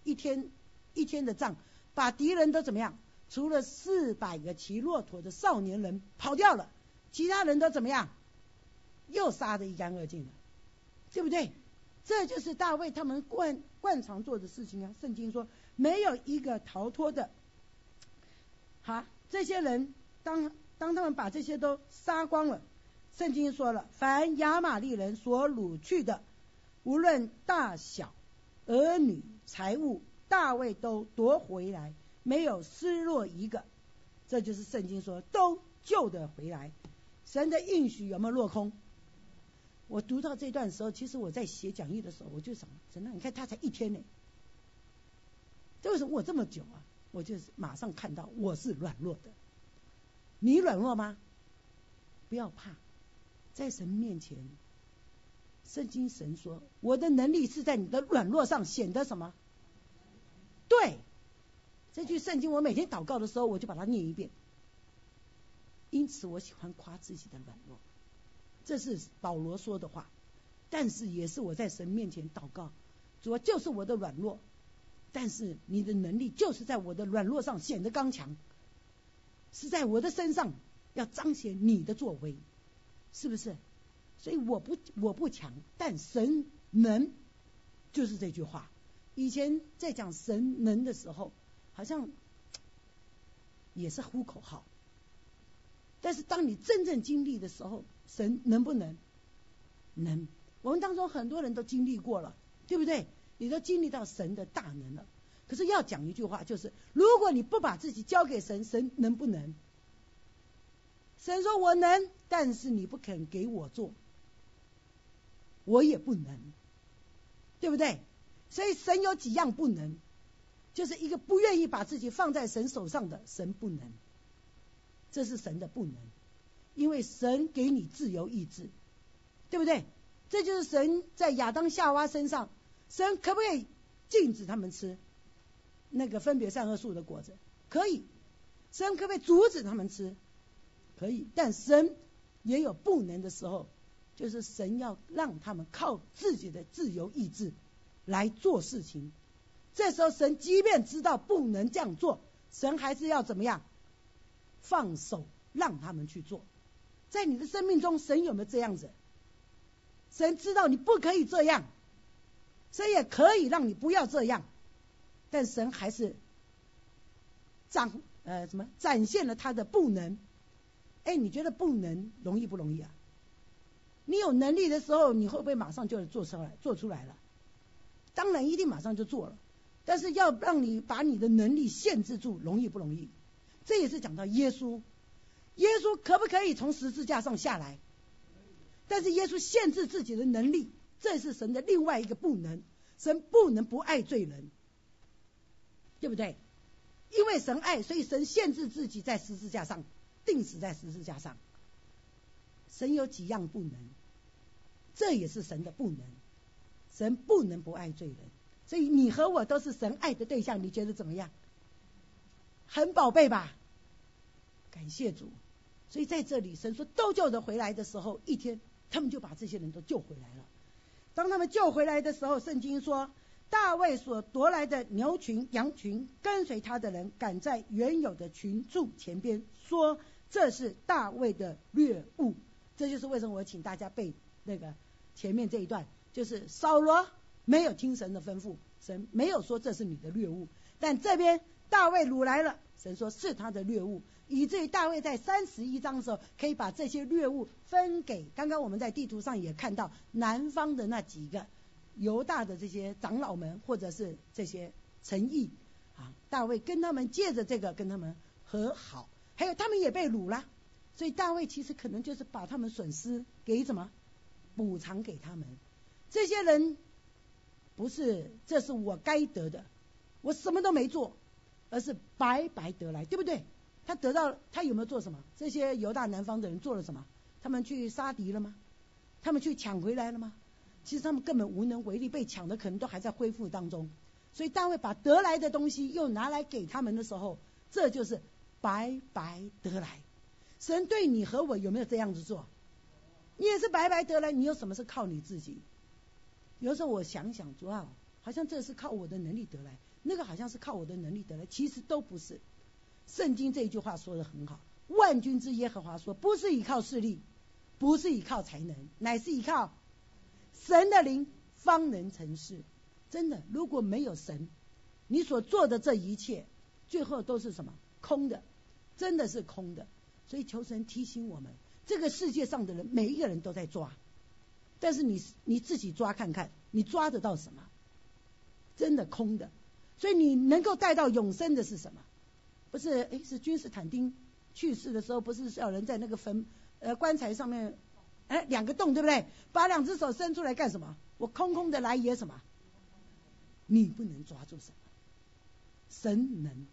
一天一天的仗，把敌人都怎么样？除了四百个骑骆驼的少年人跑掉了，其他人都怎么样？又杀得一干二净了，对不对？这就是大卫他们惯惯常做的事情啊。圣经说没有一个逃脱的。好，这些人当当他们把这些都杀光了，圣经说了，凡亚玛利人所掳去的，无论大小、儿女、财物，大卫都夺回来。没有失落一个，这就是圣经说都救得回来。神的应许有没有落空？我读到这段时候，其实我在写讲义的时候，我就想，神啊，你看他才一天呢，这为什么我这么久啊？我就是马上看到我是软弱的，你软弱吗？不要怕，在神面前，圣经神说，我的能力是在你的软弱上显得什么？对。这句圣经我每天祷告的时候，我就把它念一遍。因此，我喜欢夸自己的软弱，这是保罗说的话，但是也是我在神面前祷告，主要就是我的软弱，但是你的能力就是在我的软弱上显得刚强，是在我的身上要彰显你的作为，是不是？所以我不我不强，但神能，就是这句话。以前在讲神能的时候。好像也是呼口号，但是当你真正经历的时候，神能不能？能。我们当中很多人都经历过了，对不对？你都经历到神的大能了。可是要讲一句话，就是如果你不把自己交给神，神能不能？神说我能，但是你不肯给我做，我也不能，对不对？所以神有几样不能。就是一个不愿意把自己放在神手上的神不能，这是神的不能，因为神给你自由意志，对不对？这就是神在亚当夏娃身上，神可不可以禁止他们吃那个分别善恶树的果子？可以。神可不可以阻止他们吃？可以。但神也有不能的时候，就是神要让他们靠自己的自由意志来做事情。这时候，神即便知道不能这样做，神还是要怎么样？放手让他们去做。在你的生命中，神有没有这样子？神知道你不可以这样，神也可以让你不要这样，但神还是展呃什么展现了他的不能。哎，你觉得不能容易不容易啊？你有能力的时候，你会不会马上就做出来做出来了？当然一定马上就做了。但是要让你把你的能力限制住，容易不容易？这也是讲到耶稣，耶稣可不可以从十字架上下来？但是耶稣限制自己的能力，这是神的另外一个不能。神不能不爱罪人，对不对？因为神爱，所以神限制自己在十字架上定死在十字架上。神有几样不能，这也是神的不能。神不能不爱罪人。所以你和我都是神爱的对象，你觉得怎么样？很宝贝吧？感谢主。所以在这里，神说都救得回来的时候，一天他们就把这些人都救回来了。当他们救回来的时候，圣经说大卫所夺来的牛群、羊群，跟随他的人赶在原有的群众前边，说这是大卫的掠物。这就是为什么我请大家背那个前面这一段，就是扫罗。没有听神的吩咐，神没有说这是你的掠物，但这边大卫掳来了，神说是他的掠物，以至于大卫在三十一章的时候可以把这些掠物分给刚刚我们在地图上也看到南方的那几个犹大的这些长老们或者是这些诚意啊，大卫跟他们借着这个跟他们和好，还有他们也被掳了，所以大卫其实可能就是把他们损失给什么补偿给他们这些人。不是，这是我该得的，我什么都没做，而是白白得来，对不对？他得到，他有没有做什么？这些犹大南方的人做了什么？他们去杀敌了吗？他们去抢回来了吗？其实他们根本无能为力，被抢的可能都还在恢复当中。所以大卫把得来的东西又拿来给他们的时候，这就是白白得来。神对你和我有没有这样子做？你也是白白得来。你有什么是靠你自己？有时候我想想，主要好像这是靠我的能力得来，那个好像是靠我的能力得来，其实都不是。圣经这一句话说的很好，万军之耶和华说，不是依靠势力，不是依靠才能，乃是依靠神的灵，方能成事。真的，如果没有神，你所做的这一切，最后都是什么？空的，真的是空的。所以求神提醒我们，这个世界上的人，每一个人都在抓，但是你你自己抓看看，你抓得到什么？真的空的。所以你能够带到永生的是什么？不是，哎，是君士坦丁去世的时候，不是有人在那个坟呃棺材上面，哎，两个洞，对不对？把两只手伸出来干什么？我空空的来也什么？你不能抓住什么？神能，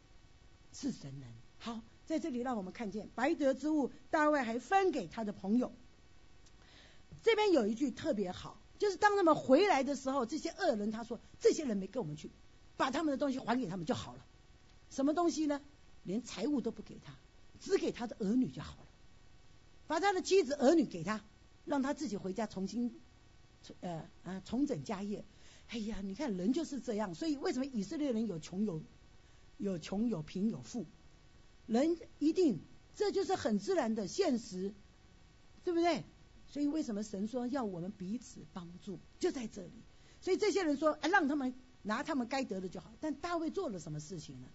是神能。好，在这里让我们看见白得之物，大卫还分给他的朋友。这边有一句特别好，就是当他们回来的时候，这些恶人他说：“这些人没跟我们去，把他们的东西还给他们就好了。”什么东西呢？连财物都不给他，只给他的儿女就好了。把他的妻子儿女给他，让他自己回家重新，呃啊重整家业。哎呀，你看人就是这样，所以为什么以色列人有穷有有穷有贫有富？人一定这就是很自然的现实，对不对？所以为什么神说要我们彼此帮助，就在这里。所以这些人说，哎，让他们拿他们该得的就好。但大卫做了什么事情呢？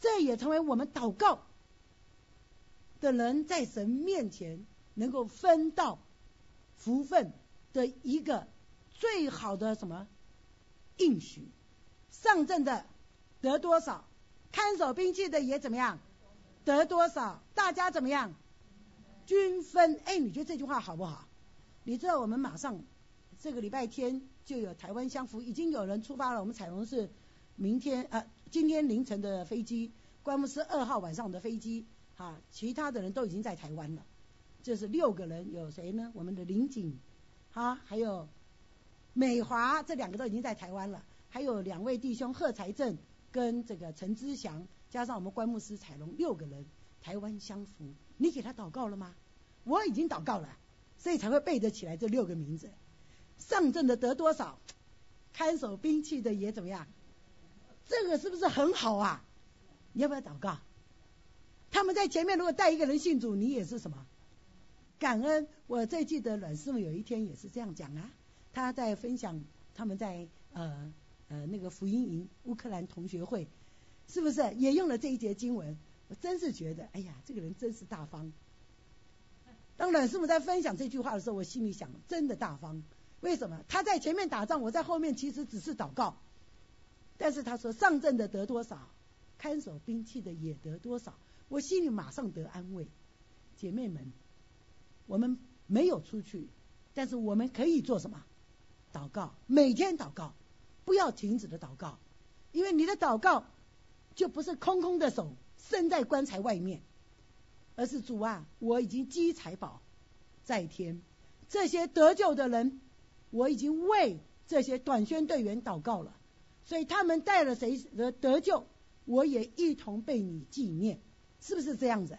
这也成为我们祷告的人在神面前能够分到福分的一个最好的什么应许。上阵的得多少，看守兵器的也怎么样得多少，大家怎么样均分？哎，你觉得这句话好不好？你知道我们马上这个礼拜天就有台湾相福，已经有人出发了。我们彩虹是明天啊。今天凌晨的飞机，关牧师二号晚上的飞机，哈，其他的人都已经在台湾了。这是六个人，有谁呢？我们的林景，哈，还有美华，这两个都已经在台湾了。还有两位弟兄贺财正跟这个陈之祥，加上我们关牧师彩龙，六个人，台湾相福。你给他祷告了吗？我已经祷告了，所以才会背得起来这六个名字。上阵的得多少？看守兵器的也怎么样？这个是不是很好啊？你要不要祷告？他们在前面如果带一个人信主，你也是什么？感恩。我最记得阮师傅有一天也是这样讲啊，他在分享他们在呃呃那个福音营乌克兰同学会，是不是也用了这一节经文？我真是觉得，哎呀，这个人真是大方。当阮师傅在分享这句话的时候，我心里想，真的大方。为什么？他在前面打仗，我在后面其实只是祷告。但是他说上阵的得多少，看守兵器的也得多少，我心里马上得安慰。姐妹们，我们没有出去，但是我们可以做什么？祷告，每天祷告，不要停止的祷告，因为你的祷告就不是空空的手伸在棺材外面，而是主啊，我已经积财宝在天，这些得救的人，我已经为这些短宣队员祷告了。所以他们带了谁的得救，我也一同被你纪念，是不是这样子？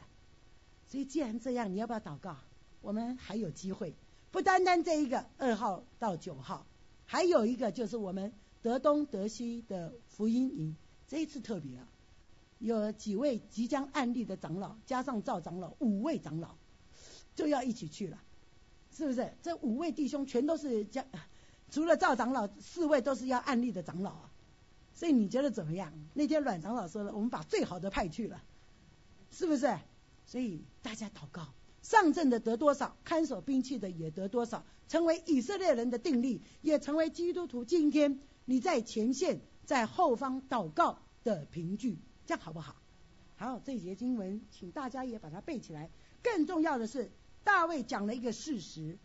所以既然这样，你要不要祷告？我们还有机会，不单单这一个二号到九号，还有一个就是我们德东德西的福音营，这一次特别啊，有几位即将案例的长老，加上赵长老，五位长老就要一起去了，是不是？这五位弟兄全都是将，除了赵长老，四位都是要案例的长老啊。所以你觉得怎么样？那天阮长老说了，我们把最好的派去了，是不是？所以大家祷告，上阵的得多少，看守兵器的也得多少，成为以色列人的定力，也成为基督徒今天你在前线、在后方祷告的凭据，这样好不好？好，这节经文，请大家也把它背起来。更重要的是，大卫讲了一个事实，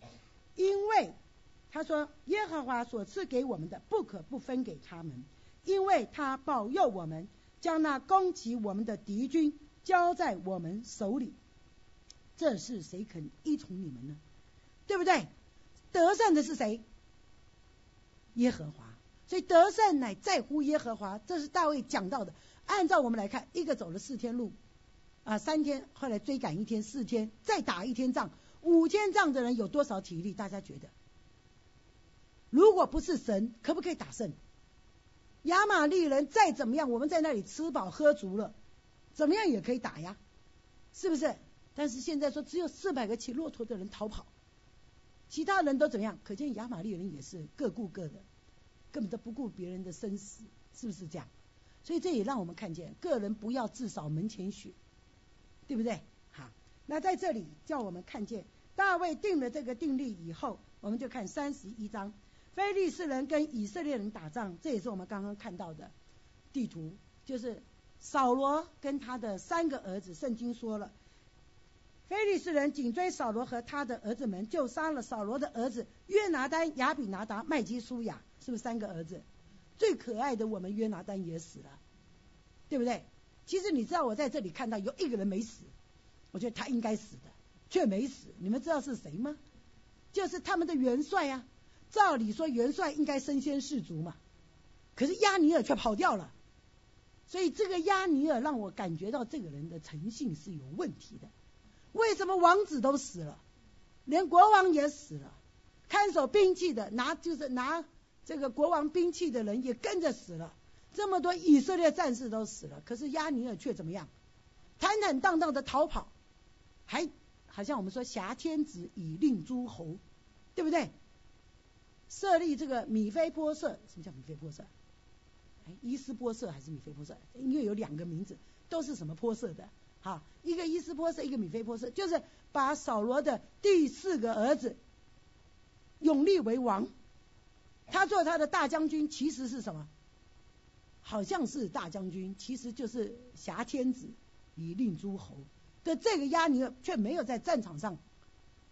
因为他说耶和华所赐给我们的，不可不分给他们。因为他保佑我们，将那攻击我们的敌军交在我们手里，这是谁肯依从你们呢？对不对？得胜的是谁？耶和华。所以得胜乃在乎耶和华，这是大卫讲到的。按照我们来看，一个走了四天路，啊，三天，后来追赶一天，四天，再打一天仗，五天仗的人有多少体力？大家觉得？如果不是神，可不可以打胜？亚玛利人再怎么样，我们在那里吃饱喝足了，怎么样也可以打呀，是不是？但是现在说只有四百个骑骆驼的人逃跑，其他人都怎么样？可见亚玛利人也是各顾各的，根本都不顾别人的生死，是不是这样？所以这也让我们看见，个人不要自扫门前雪，对不对？好，那在这里叫我们看见大卫定了这个定律以后，我们就看三十一章，非利士人跟以色列人打仗，这也是我们刚刚看到的地图，就是扫罗跟他的三个儿子，圣经说了。菲利斯人紧追扫罗和他的儿子们，就杀了扫罗的儿子约拿丹、亚比拿达、麦基舒雅，是不是三个儿子？最可爱的我们约拿丹也死了，对不对？其实你知道我在这里看到有一个人没死，我觉得他应该死的，却没死。你们知道是谁吗？就是他们的元帅啊。照理说元帅应该身先士卒嘛，可是亚尼尔却跑掉了。所以这个亚尼尔让我感觉到这个人的诚信是有问题的。为什么王子都死了，连国王也死了，看守兵器的拿就是拿这个国王兵器的人也跟着死了，这么多以色列战士都死了，可是亚尼尔却怎么样？坦坦荡荡的逃跑，还好像我们说挟天子以令诸侯，对不对？设立这个米菲波设，什么叫米菲波设？哎，伊斯波设还是米菲波设？因为有两个名字，都是什么波设的？好，一个伊斯波斯，一个米菲波斯，就是把扫罗的第四个儿子永立为王。他做他的大将军，其实是什么？好像是大将军，其实就是挟天子以令诸侯的这个亚尼尔，却没有在战场上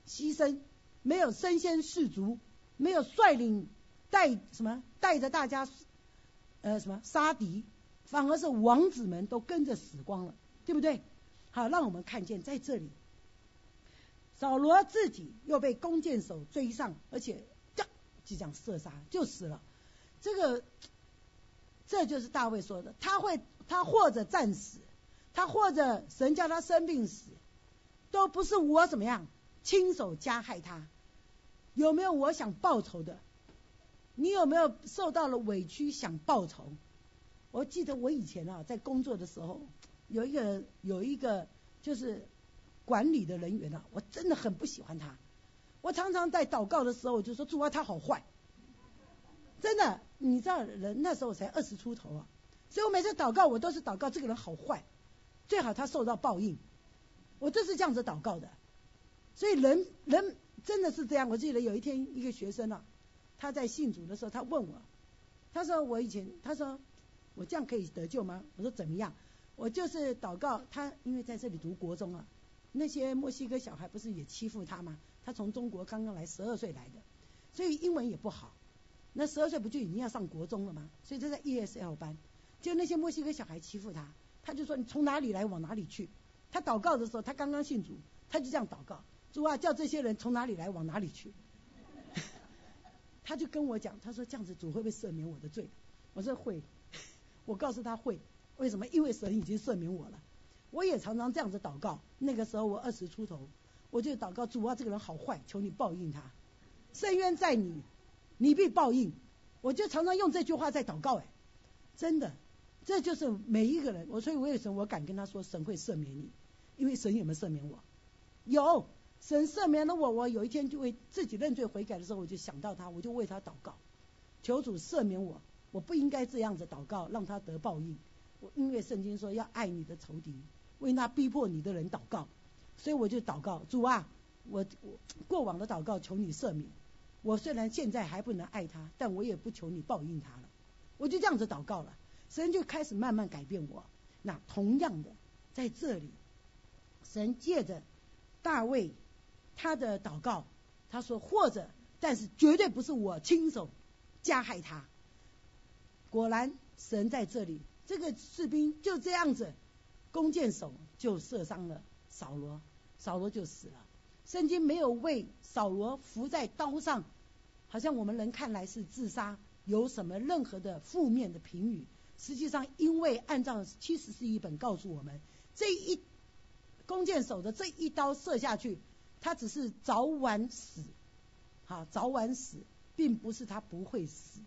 牺牲，没有身先士卒，没有率领带什么带着大家呃什么杀敌，反而是王子们都跟着死光了，对不对？好，让我们看见在这里，扫罗自己又被弓箭手追上，而且就这样射杀，就死了。这个，这就是大卫说的，他会，他或者战死，他或者神叫他生病死，都不是我怎么样亲手加害他。有没有我想报仇的？你有没有受到了委屈想报仇？我记得我以前啊，在工作的时候。有一个有一个就是管理的人员啊，我真的很不喜欢他。我常常在祷告的时候，我就说主啊，他好坏。真的，你知道人那时候才二十出头啊，所以我每次祷告，我都是祷告这个人好坏，最好他受到报应。我就是这样子祷告的。所以人人真的是这样。我记得有一天一个学生啊，他在信主的时候，他问我，他说我以前，他说我这样可以得救吗？我说怎么样？我就是祷告他，因为在这里读国中啊，那些墨西哥小孩不是也欺负他吗？他从中国刚刚来，十二岁来的，所以英文也不好。那十二岁不就已经要上国中了吗？所以他在 ESL 班，就那些墨西哥小孩欺负他，他就说你从哪里来往哪里去。他祷告的时候，他刚刚信主，他就这样祷告：主啊，叫这些人从哪里来往哪里去。他就跟我讲，他说这样子主会不会赦免我的罪？我说会，我告诉他会。为什么？因为神已经赦免我了。我也常常这样子祷告。那个时候我二十出头，我就祷告主啊，这个人好坏，求你报应他。深渊在你，你必报应。我就常常用这句话在祷告。哎，真的，这就是每一个人。我所以为什么我敢跟他说神会赦免你？因为神有没有赦免我？有，神赦免了我。我有一天就会自己认罪悔改的时候，我就想到他，我就为他祷告，求主赦免我。我不应该这样子祷告，让他得报应。我因为圣经说要爱你的仇敌，为那逼迫你的人祷告，所以我就祷告主啊，我我过往的祷告求你赦免。我虽然现在还不能爱他，但我也不求你报应他了。我就这样子祷告了，神就开始慢慢改变我。那同样的，在这里，神借着大卫他的祷告，他说或者，但是绝对不是我亲手加害他。果然，神在这里。这个士兵就这样子，弓箭手就射伤了扫罗，扫罗就死了。圣经没有为扫罗伏在刀上，好像我们人看来是自杀，有什么任何的负面的评语？实际上，因为按照七十四一本告诉我们，这一弓箭手的这一刀射下去，他只是早晚死，好早晚死，并不是他不会死，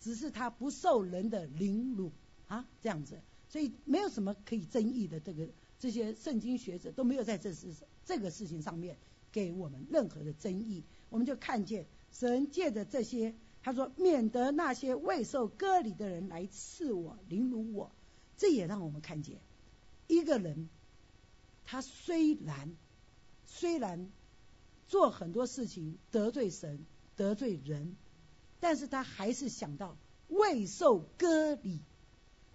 只是他不受人的凌辱啊这样子，所以没有什么可以争议的。这个这些圣经学者都没有在这事这个事情上面给我们任何的争议，我们就看见神借着这些，他说免得那些未受割礼的人来刺我凌辱我，这也让我们看见一个人。他虽然虽然做很多事情得罪神得罪人，但是他还是想到未受割礼。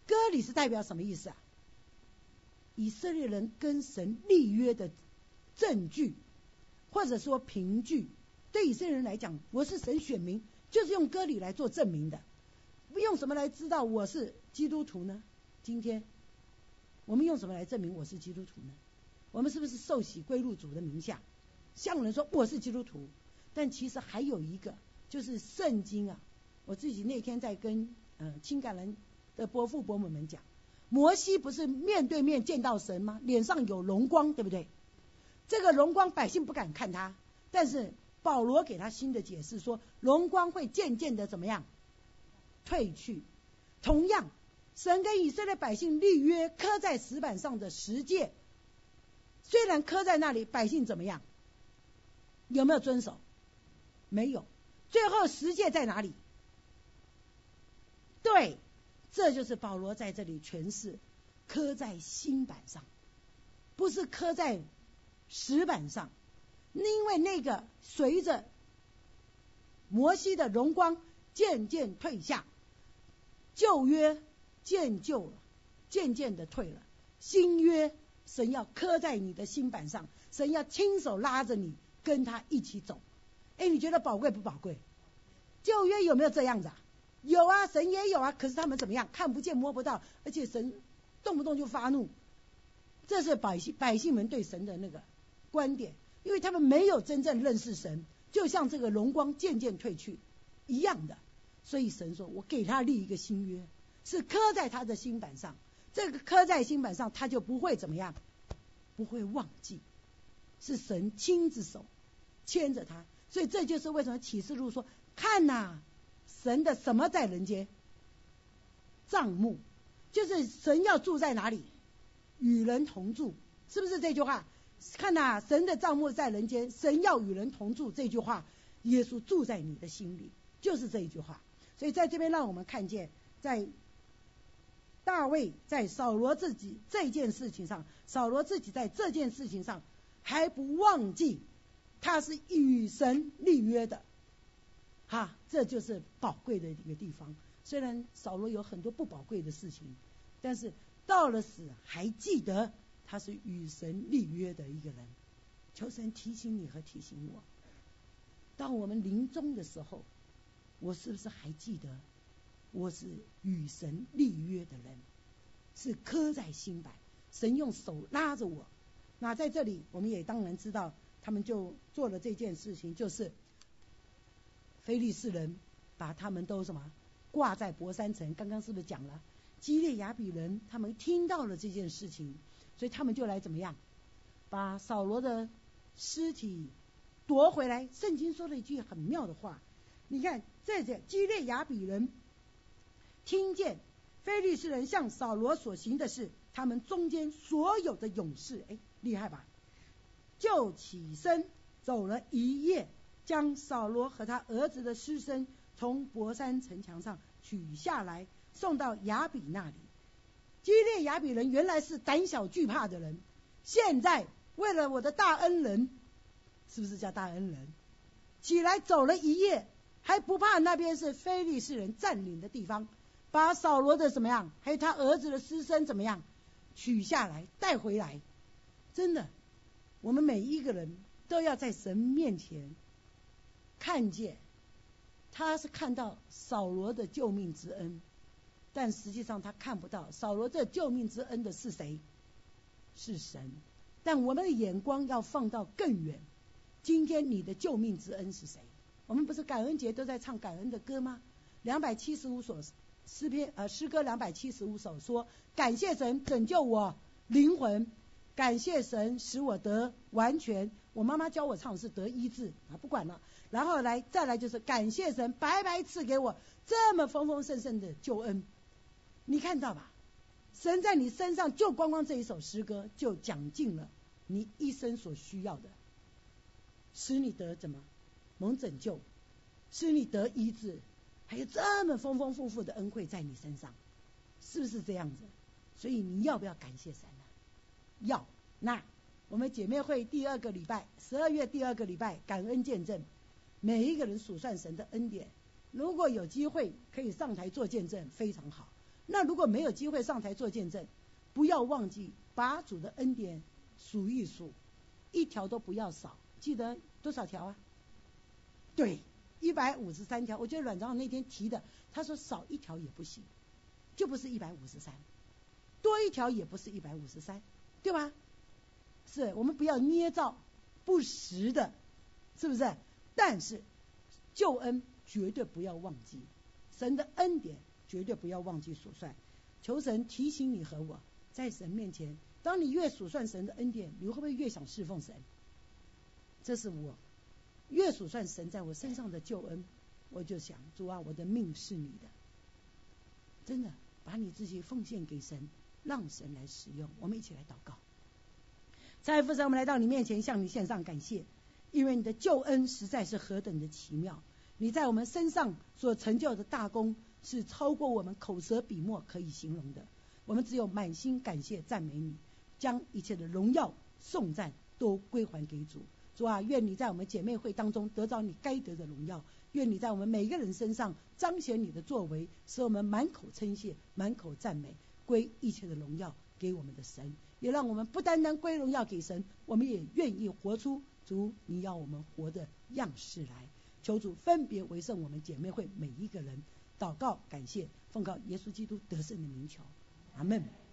割礼是代表什么意思啊？以色列人跟神立约的证据，或者说凭据。对以色列人来讲，我是神选民，就是用割礼来做证明的。用什么来知道我是基督徒呢？今天我们用什么来证明我是基督徒呢？我们是不是受洗归入主的名下？向人说我是基督徒，但其实还有一个，就是圣经啊。我自己那天在跟嗯青橄人的伯父伯母们讲，摩西不是面对面见到神吗？脸上有荣光，对不对？这个荣光百姓不敢看他，但是保罗给他新的解释说，荣光会渐渐的怎么样退去。同样，神跟以色列百姓立约，刻在石板上的十诫。虽然刻在那里，百姓怎么样？有没有遵守？没有。最后十诫在哪里？对，这就是保罗在这里诠释，刻在心板上，不是刻在石板上。因为那个随着摩西的荣光渐渐退下，旧约渐旧了，渐渐的退了，新约。神要刻在你的心板上，神要亲手拉着你跟他一起走。哎，你觉得宝贵不宝贵？旧约有没有这样子啊？有啊，神也有啊。可是他们怎么样？看不见摸不到，而且神动不动就发怒。这是百姓百姓们对神的那个观点，因为他们没有真正认识神，就像这个荣光渐渐褪去一样的。所以神说：“我给他立一个新约，是刻在他的心板上。”这个刻在心板上，他就不会怎么样，不会忘记，是神亲自手牵着他，所以这就是为什么启示录说：看呐，神的什么在人间？帐幕，就是神要住在哪里？与人同住，是不是这句话？看呐，神的帐幕在人间，神要与人同住，这句话，耶稣住在你的心里，就是这一句话。所以在这边让我们看见，在。大卫在扫罗自己这件事情上，扫罗自己在这件事情上还不忘记他是与神立约的，哈，这就是宝贵的一个地方。虽然扫罗有很多不宝贵的事情，但是到了死还记得他是与神立约的一个人。求神提醒你和提醒我，当我们临终的时候，我是不是还记得？我是与神立约的人，是刻在心板，神用手拉着我。那在这里，我们也当然知道，他们就做了这件事情，就是非利士人把他们都什么挂在博山城。刚刚是不是讲了？基列雅比人他们听到了这件事情，所以他们就来怎么样，把扫罗的尸体夺回来。圣经说了一句很妙的话，你看，这些基列雅比人。听见非利士人向扫罗所行的事，他们中间所有的勇士，哎，厉害吧？就起身走了一夜，将扫罗和他儿子的尸身从博山城墙上取下来，送到雅比那里。基列雅比人原来是胆小惧怕的人，现在为了我的大恩人，是不是叫大恩人？起来走了一夜，还不怕那边是非利士人占领的地方。把扫罗的怎么样，还有他儿子的尸身怎么样取下来带回来？真的，我们每一个人都要在神面前看见，他是看到扫罗的救命之恩，但实际上他看不到扫罗这救命之恩的是谁？是神。但我们的眼光要放到更远。今天你的救命之恩是谁？我们不是感恩节都在唱感恩的歌吗？两百七十五首。诗篇呃诗歌两百七十五首说感谢神拯救我灵魂，感谢神使我得完全。我妈妈教我唱是得医治啊，不管了。然后来再来就是感谢神白白赐给我这么丰丰盛盛的救恩。你看到吧？神在你身上就光光这一首诗歌就讲尽了你一生所需要的，使你得怎么蒙拯救，使你得医治，还有这么丰丰富富的恩惠在你身上，是不是这样子？所以你要不要感谢神呢？要。那我们姐妹会第二个礼拜，十二月第二个礼拜感恩见证，每一个人数算神的恩典。如果有机会可以上台做见证，非常好。那如果没有机会上台做见证，不要忘记把主的恩典数一数，一条都不要少。记得多少条啊？对，一百五十三条。我觉得阮长老那天提的，他说少一条也不行，就不是一百五十三，多一条也不是一百五十三，对吧？是我们不要捏造不实的，是不是？但是救恩绝对不要忘记神的恩典。绝对不要忘记数算，求神提醒你和我，在神面前，当你越数算神的恩典，你会不会越想侍奉神？这是我越数算神在我身上的救恩，我就想主啊，我的命是你的，真的把你自己奉献给神，让神来使用。我们一起来祷告，在父神，我们来到你面前，向你献上感谢，因为你的救恩实在是何等的奇妙，你在我们身上所成就的大功。是超过我们口舌笔墨可以形容的。我们只有满心感谢赞美你，将一切的荣耀颂赞都归还给主。主啊，愿你在我们姐妹会当中得到你该得的荣耀。愿你在我们每个人身上彰显你的作为，使我们满口称谢，满口赞美，归一切的荣耀给我们的神。也让我们不单单归荣耀给神，我们也愿意活出主你要我们活的样式来。求主分别为圣，我们姐妹会每一个人。祷告，感谢，奉告耶稣基督得胜的名求，阿门。